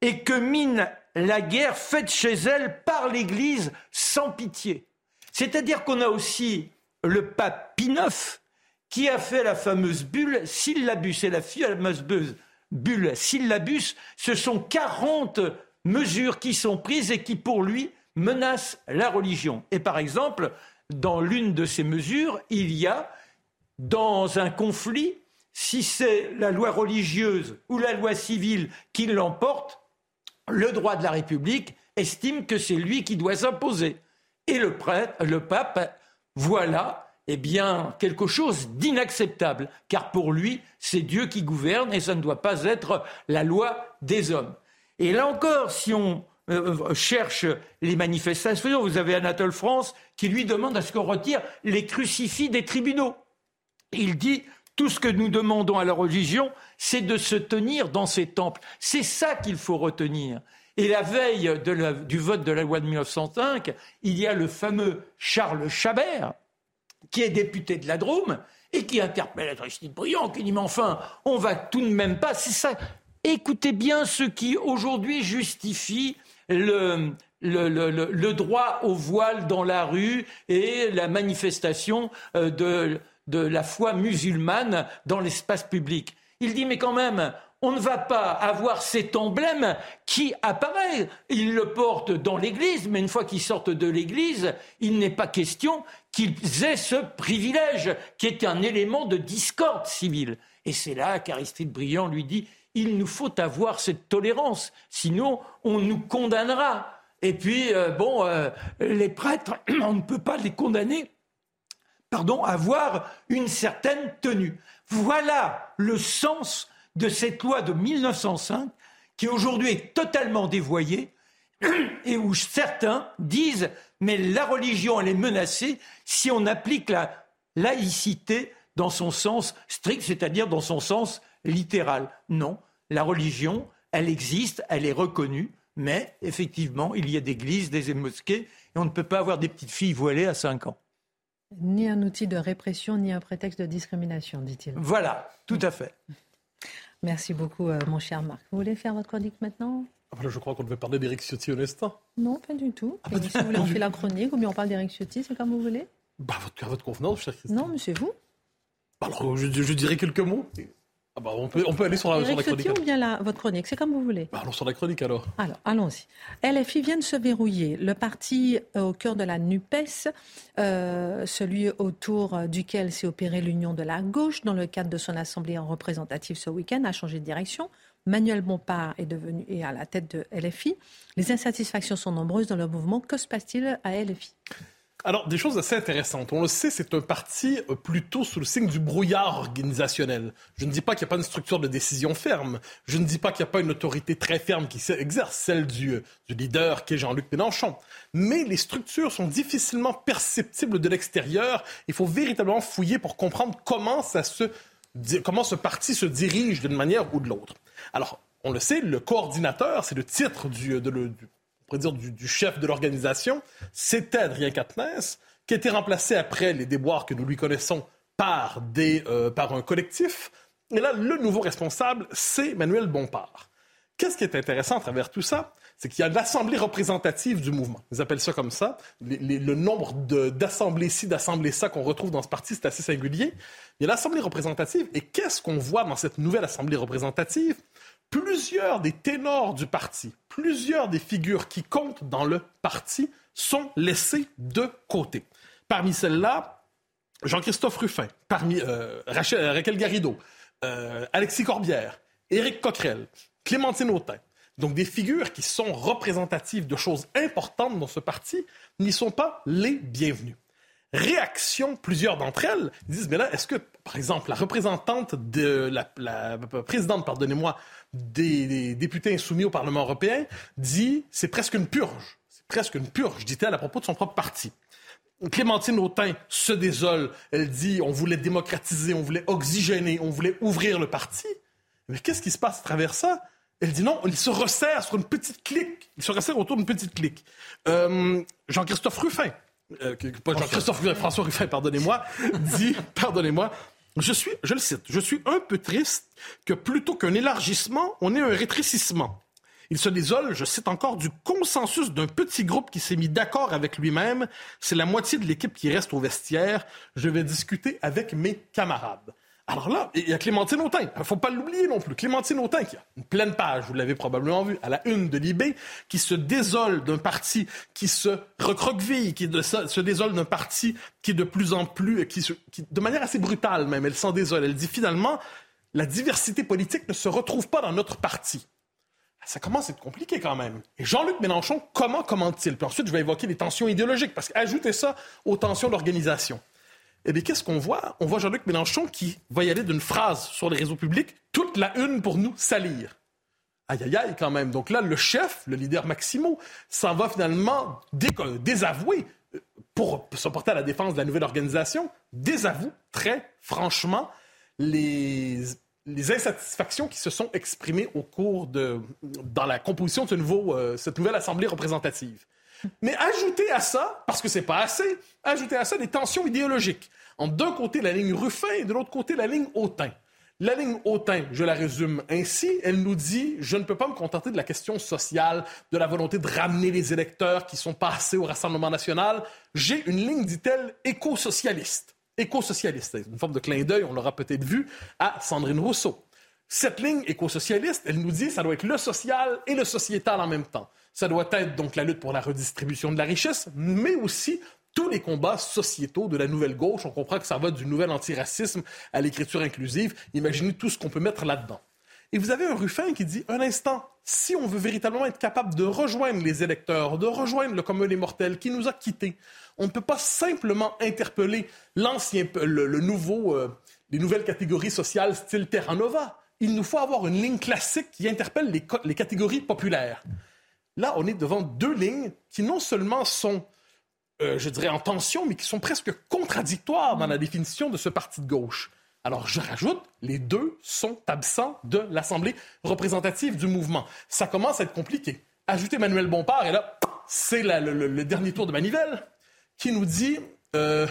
et que mine la guerre faite chez elle par l'Église sans pitié. C'est-à-dire qu'on a aussi le pape Pie IX qui a fait la fameuse bulle syllabus. Et la fameuse bulle syllabus, ce sont 40 mesures qui sont prises et qui, pour lui, menacent la religion. Et par exemple, dans l'une de ces mesures, il y a, dans un conflit, si c'est la loi religieuse ou la loi civile qui l'emporte, le droit de la République estime que c'est lui qui doit s'imposer. Et le, prêtre, le pape voit là eh bien, quelque chose d'inacceptable, car pour lui, c'est Dieu qui gouverne et ça ne doit pas être la loi des hommes. Et là encore, si on euh, euh, cherche les manifestations. Vous avez Anatole France qui lui demande à ce qu'on retire les crucifix des tribunaux. Il dit tout ce que nous demandons à la religion, c'est de se tenir dans ces temples. C'est ça qu'il faut retenir. Et la veille du vote de la loi de 1905, il y a le fameux Charles Chabert, qui est député de la Drôme, et qui interpelle Aristide Briand, qui dit Mais enfin, on va tout de même pas. C'est ça. Écoutez bien ce qui aujourd'hui justifie le, le, droit au voile dans la rue et la manifestation euh, de, de la foi musulmane dans l'espace public. Il dit mais quand même, on ne va pas avoir cet emblème qui apparaît. Ils le portent dans l'Église, mais une fois qu'ils sortent de l'Église, il n'est pas question qu'ils aient ce privilège, qui est un élément de discorde civile. Et c'est là qu'Aristide Briand lui dit il nous faut avoir cette tolérance, sinon on nous condamnera. Et puis, euh, bon, euh, les prêtres, on ne peut pas les condamner, pardon, avoir une certaine tenue. Voilà le sens de cette loi de 1905 qui aujourd'hui est totalement dévoyée et où certains disent mais la religion elle est menacée si on applique la laïcité dans son sens strict, c'est-à-dire dans son sens littéral. Non, la religion, elle existe, elle est reconnue, mais effectivement, il y a des églises, des mosquées, et on ne peut pas avoir des petites filles voilées à 5 ans. Ni un outil de répression, ni un prétexte de discrimination, dit-il. Voilà, tout à fait. Merci beaucoup, euh, mon cher Marc. Vous voulez faire votre chronique maintenant? Ah, Je crois qu'on devait parler d'Éric Ciotti Onesta. Non, pas du tout. Ah, si vous voulez, on fait la chronique ou bien on parle d'Éric Ciotti, c'est comme vous voulez. Bah, votre, votre convenance, cher Christophe. Non, mais c'est vous. Alors, je, je dirais quelques mots. Ah bah, on, peut, on, peut, aller sur la, sur la chronique. ou bien la, votre chronique, c'est comme vous voulez. Bah, allons sur la chronique alors. Alors, allons-y. LFI vient de se verrouiller. Le parti euh, au cœur de la NUPES, euh, celui autour duquel s'est opérée l'union de la gauche dans le cadre de son assemblée représentative ce week-end, a changé de direction. Manuel Bompard est devenu est à la tête de LFI. Les insatisfactions sont nombreuses dans le mouvement. Que se passe-t-il à LFI alors, des choses assez intéressantes. On le sait, c'est un parti euh, plutôt sous le signe du brouillard organisationnel. Je ne dis pas qu'il n'y a pas une structure de décision ferme. Je ne dis pas qu'il n'y a pas une autorité très ferme qui exerce, celle du, euh, du leader qui est Jean-Luc Mélenchon. Mais les structures sont difficilement perceptibles de l'extérieur. Il faut véritablement fouiller pour comprendre comment, ça se, comment ce parti se dirige d'une manière ou de l'autre. Alors, on le sait, le coordinateur, c'est le titre du, de, du on pourrait dire, du, chef de l'organisation, c'était Adrien Quatennens, qui a été remplacé après les déboires que nous lui connaissons par, des, euh, par un collectif. Et là, le nouveau responsable, c'est Manuel Bompard. Qu'est-ce qui est intéressant à travers tout ça? C'est qu'il y a l'assemblée représentative du mouvement. Ils appellent ça comme ça. le nombre d'assemblées-ci, d'assemblées-ça qu'on retrouve dans ce parti, c'est assez singulier. Il y a l'assemblée représentative. Et qu'est-ce qu'on voit dans cette nouvelle assemblée représentative? Plusieurs des ténors du parti, plusieurs des figures qui comptent dans le parti sont laissées de côté. Parmi celles-là, Jean-Christophe Ruffin, euh, Rachel, euh, Raquel Garrido, euh, Alexis Corbière, Éric Coquerel, Clémentine Autain. Donc des figures qui sont représentatives de choses importantes dans ce parti n'y sont pas les bienvenues réaction, plusieurs d'entre elles disent, mais là, est-ce que, par exemple, la représentante de la, présidente, pardonnez-moi, des, députés insoumis au Parlement européen dit, c'est presque une purge. C'est presque une purge, dit-elle à propos de son propre parti. Clémentine Autain se désole. Elle dit, on voulait démocratiser, on voulait oxygéner, on voulait ouvrir le parti. Mais qu'est-ce qui se passe à travers ça? Elle dit non, il se resserre sur une petite clique. Il se resserre autour d'une petite clique. Euh, Jean-Christophe Ruffin, euh, Jean-Christophe François Ruffin, pardonnez-moi, dit, pardonnez-moi, je suis, je le cite, je suis un peu triste que plutôt qu'un élargissement, on ait un rétrécissement. Il se désole, je cite encore, du consensus d'un petit groupe qui s'est mis d'accord avec lui-même. C'est la moitié de l'équipe qui reste au vestiaire. Je vais discuter avec mes camarades. Alors là, il y a Clémentine Autain. Il ne faut pas l'oublier non plus. Clémentine Autain, qui a une pleine page, vous l'avez probablement vu, à la une de l'IB, qui se désole d'un parti qui se recroqueville, qui se désole d'un parti qui est de plus en plus, qui, de manière assez brutale même, elle s'en désole. Elle dit finalement, la diversité politique ne se retrouve pas dans notre parti. Ça commence à être compliqué quand même. Et Jean-Luc Mélenchon, comment commente-t-il? Puis ensuite, je vais évoquer les tensions idéologiques, parce qu'ajoutez ça aux tensions d'organisation. Eh bien, qu'est-ce qu'on voit? On voit Jean-Luc Mélenchon qui va y aller d'une phrase sur les réseaux publics, toute la une pour nous salir. Aïe, aïe, aïe, quand même. Donc là, le chef, le leader Maximo, s'en va finalement désavouer, euh, pour se porter à la défense de la nouvelle organisation, désavoue très franchement les, insatisfactions qui se sont exprimées au cours de, dans la composition de nouveau, euh, cette nouvelle assemblée représentative. Mais ajoutez à ça, parce que c'est pas assez, ajoutez à ça des tensions idéologiques. En d'un côté, la ligne Ruffin et de l'autre côté, la ligne Autain. La ligne Autain, je la résume ainsi, elle nous dit je ne peux pas me contenter de la question sociale, de la volonté de ramener les électeurs qui sont passés au Rassemblement national. J'ai une ligne, dit-elle, éco-socialiste. Éco-socialiste, une forme de clin d'œil, on l'aura peut-être vu, à Sandrine Rousseau. Cette ligne éco-socialiste, elle nous dit ça doit être le social et le sociétal en même temps. Ça doit être donc la lutte pour la redistribution de la richesse, mais aussi tous les combats sociétaux de la nouvelle gauche. On comprend que ça va du nouvel antiracisme à l'écriture inclusive. Imaginez tout ce qu'on peut mettre là-dedans. Et vous avez un Ruffin qui dit, un instant, si on veut véritablement être capable de rejoindre les électeurs, de rejoindre le commun des mortels qui nous a quittés, on ne peut pas simplement interpeller l'ancien, le, nouveau, euh, les nouvelles catégories sociales style Terra Nova. Il nous faut avoir une ligne classique qui interpelle les, catégories populaires. Là, on est devant deux lignes qui non seulement sont, euh, je dirais, en tension, mais qui sont presque contradictoires dans la définition de ce parti de gauche. Alors, je rajoute, les deux sont absents de l'Assemblée représentative du mouvement. Ça commence à être compliqué. Ajoutez Manuel Bompard, et là, c'est le, dernier tour de manivelle qui nous dit euh,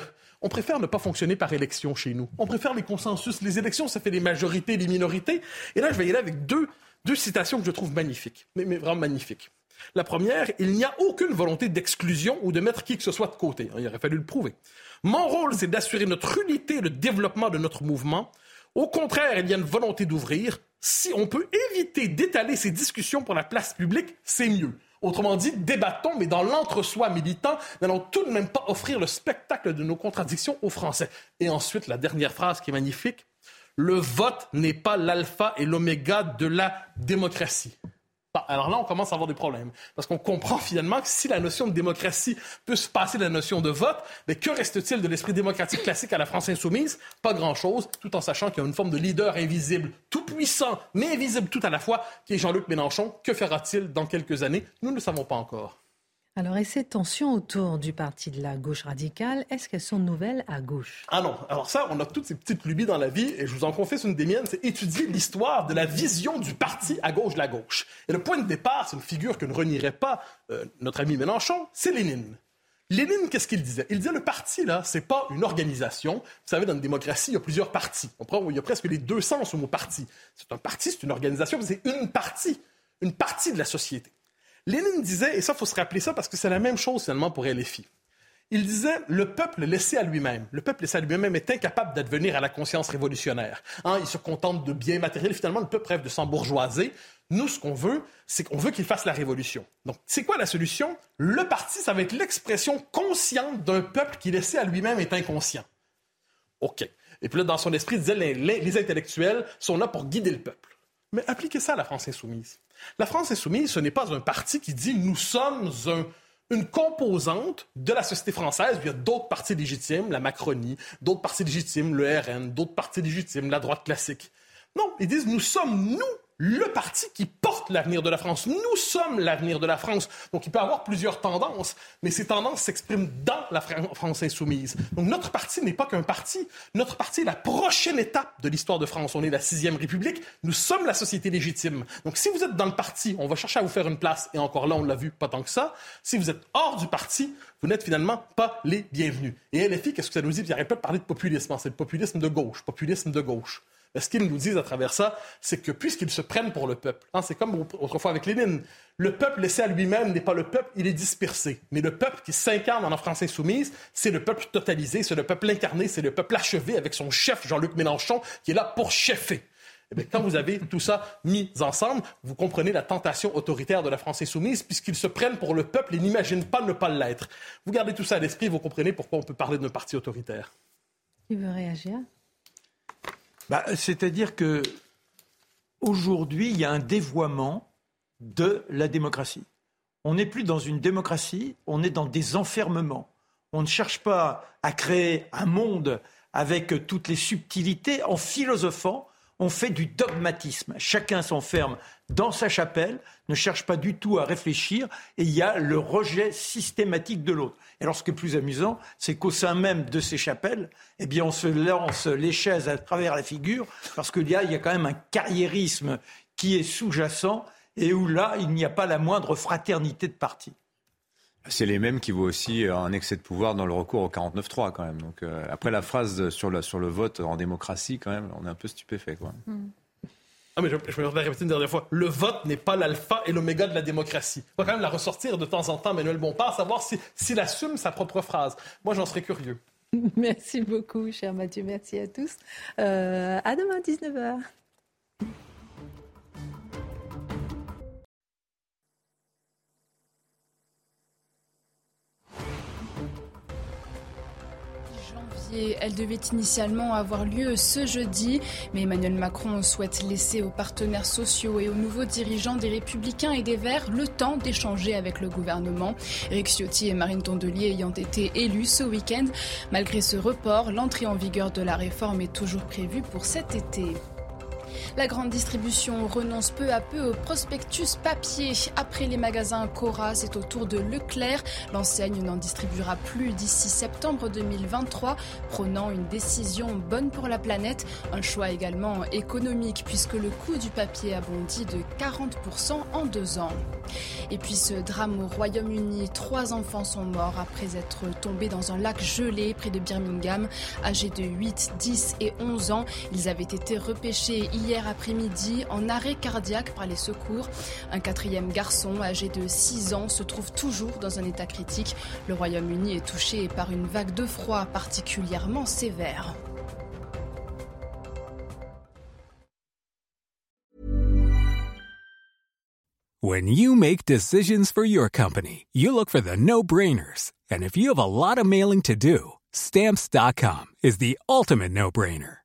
on préfère ne pas fonctionner par élection chez nous. On préfère les consensus. Les élections, ça fait des majorités, des minorités. Et là, je vais y aller avec deux, deux citations que je trouve magnifiques, mais vraiment magnifiques. La première, il n'y a aucune volonté d'exclusion ou de mettre qui que ce soit de côté. Il aurait fallu le prouver. Mon rôle, c'est d'assurer notre unité et le développement de notre mouvement. Au contraire, il y a une volonté d'ouvrir. Si on peut éviter d'étaler ces discussions pour la place publique, c'est mieux. Autrement dit, débattons, mais dans l'entre-soi militant, n'allons tout de même pas offrir le spectacle de nos contradictions aux Français. Et ensuite, la dernière phrase qui est magnifique, le vote n'est pas l'alpha et l'oméga de la démocratie. Alors là, on commence à avoir des problèmes. Parce qu'on comprend finalement que si la notion de démocratie peut se passer de la notion de vote, mais que reste-t-il de l'esprit démocratique classique à la France insoumise? Pas grand-chose, tout en sachant qu'il y a une forme de leader invisible, tout puissant, mais invisible tout à la fois, qui est Jean-Luc Mélenchon. Que fera-t-il dans quelques années? Nous ne le savons pas encore. Alors, et ces tensions autour du parti de la gauche radicale, est-ce qu'elles sont nouvelles à gauche? Ah non. Alors ça, on a toutes ces petites lubies dans la vie, et je vous en confesse une des miennes, c'est étudier l'histoire de la vision du parti à gauche de la gauche. Et le point de départ, c'est une figure que ne renierait pas euh, notre ami Mélenchon, c'est Lénine. Lénine, qu'est-ce qu'il disait? Il disait le parti, là, c'est pas une organisation. Vous savez, dans une démocratie, il y a plusieurs partis. On prend, il y a presque les deux sens au mot parti. C'est un parti, c'est une organisation, c'est une partie, une partie de la société. Lénine disait, et ça, il faut se rappeler ça parce que c'est la même chose finalement pour LFI. Il disait le peuple laissé à lui-même. Le peuple laissé à lui-même est incapable d'advenir à la conscience révolutionnaire. Hein, il se contente de biens matériels. Finalement, le peuple rêve de s'embourgeoiser. Nous, ce qu'on veut, c'est qu'on veut qu'il fasse la révolution. Donc, c'est quoi la solution? Le parti, ça va être l'expression consciente d'un peuple qui, laissé à lui-même, est inconscient. OK. Et puis là, dans son esprit, il disait les, les intellectuels sont là pour guider le peuple. Mais appliquez ça à la France insoumise. La France insoumise, ce n'est pas un parti qui dit nous sommes une composante de la société française. Il y a d'autres partis légitimes, la Macronie, d'autres partis légitimes, le RN, d'autres partis légitimes, la droite classique. Non, ils disent nous sommes, nous, le parti qui porte l'avenir de la France. Nous sommes l'avenir de la France. Donc, il peut avoir plusieurs tendances, mais ces tendances s'expriment dans la France insoumise. Donc, notre parti n'est pas qu'un parti. Notre parti est la prochaine étape de l'histoire de France. On est la sixième République. Nous sommes la société légitime. Donc, si vous êtes dans le parti, on va chercher à vous faire une place. Et encore là, on l'a vu pas tant que ça. Si vous êtes hors du parti, vous n'êtes finalement pas les bienvenus. Et LFI, qu'est-ce que ça nous dit? Puis, il pas de parler de populisme. C'est le populisme de gauche. Populisme de gauche ce qu'ils nous disent à travers ça, c'est que puisqu'ils se prennent pour le peuple, hein, c'est comme autrefois avec Lénine, le peuple laissé à lui-même n'est pas le peuple, il est dispersé. Mais le peuple qui s'incarne dans la France insoumise, c'est le peuple totalisé, c'est le peuple incarné, c'est le peuple achevé avec son chef Jean-Luc Mélenchon qui est là pour cheffer. Eh quand vous avez tout ça mis ensemble, vous comprenez la tentation autoritaire de la France insoumise, puisqu'ils se prennent pour le peuple et n'imaginent pas ne pas l'être. Vous gardez tout ça à l'esprit, vous comprenez pourquoi on peut parler d'un parti autoritaire. Qui veut réagir? Bah, c'est-à-dire que aujourd'hui, il y a un dévoiement de la démocratie. On n'est plus dans une démocratie, on est dans des enfermements. On ne cherche pas à créer un monde avec toutes les subtilités en philosophant, on fait du dogmatisme. Chacun s'enferme dans sa chapelle, ne cherche pas du tout à réfléchir, et il y a le rejet systématique de l'autre. Et alors, ce qui est plus amusant, c'est qu'au sein même de ces chapelles, eh bien, on se lance les chaises à travers la figure, parce qu'il y a, quand même un carriérisme qui est sous-jacent, et où là, il n'y a pas la moindre fraternité de parti. C'est les mêmes qui voient aussi un excès de pouvoir dans le recours au 49-3 quand même. Donc euh, après la phrase sur le, sur le vote en démocratie, quand même, on est un peu stupéfait. Quoi. Hmm. Ah, mais je, je me répéter une dernière fois. Le vote n'est pas l'alpha et l'oméga de la démocratie. Il faut quand même la ressortir de temps en temps, Manuel Bompard, savoir s'il si, assume sa propre phrase. Moi, j'en serais curieux. Merci beaucoup, cher Mathieu. Merci à tous. Euh, à demain, 19h. Elle devait initialement avoir lieu ce jeudi, mais Emmanuel Macron souhaite laisser aux partenaires sociaux et aux nouveaux dirigeants des Républicains et des Verts le temps d'échanger avec le gouvernement. Eric Ciotti et Marine Tondelier ayant été élus ce week-end. Malgré ce report, l'entrée en vigueur de la réforme est toujours prévue pour cet été. La grande distribution renonce peu à peu au prospectus papier. Après les magasins Cora, c'est au tour de Leclerc. L'enseigne n'en distribuera plus d'ici septembre 2023, prônant une décision bonne pour la planète. Un choix également économique puisque le coût du papier a bondi de 40% en deux ans. Et puis ce drame au Royaume-Uni, trois enfants sont morts après être tombés dans un lac gelé près de Birmingham, âgés de 8, 10 et 11 ans. Ils avaient été repêchés hier après-midi en arrêt cardiaque par les secours. Un quatrième garçon âgé de 6 ans se trouve toujours dans un état critique. Le Royaume-Uni est touché par une vague de froid particulièrement sévère. When you make decisions for your company, you look for the no-brainers. And if you have a lot of mailing to do, stamps.com is the ultimate no-brainer.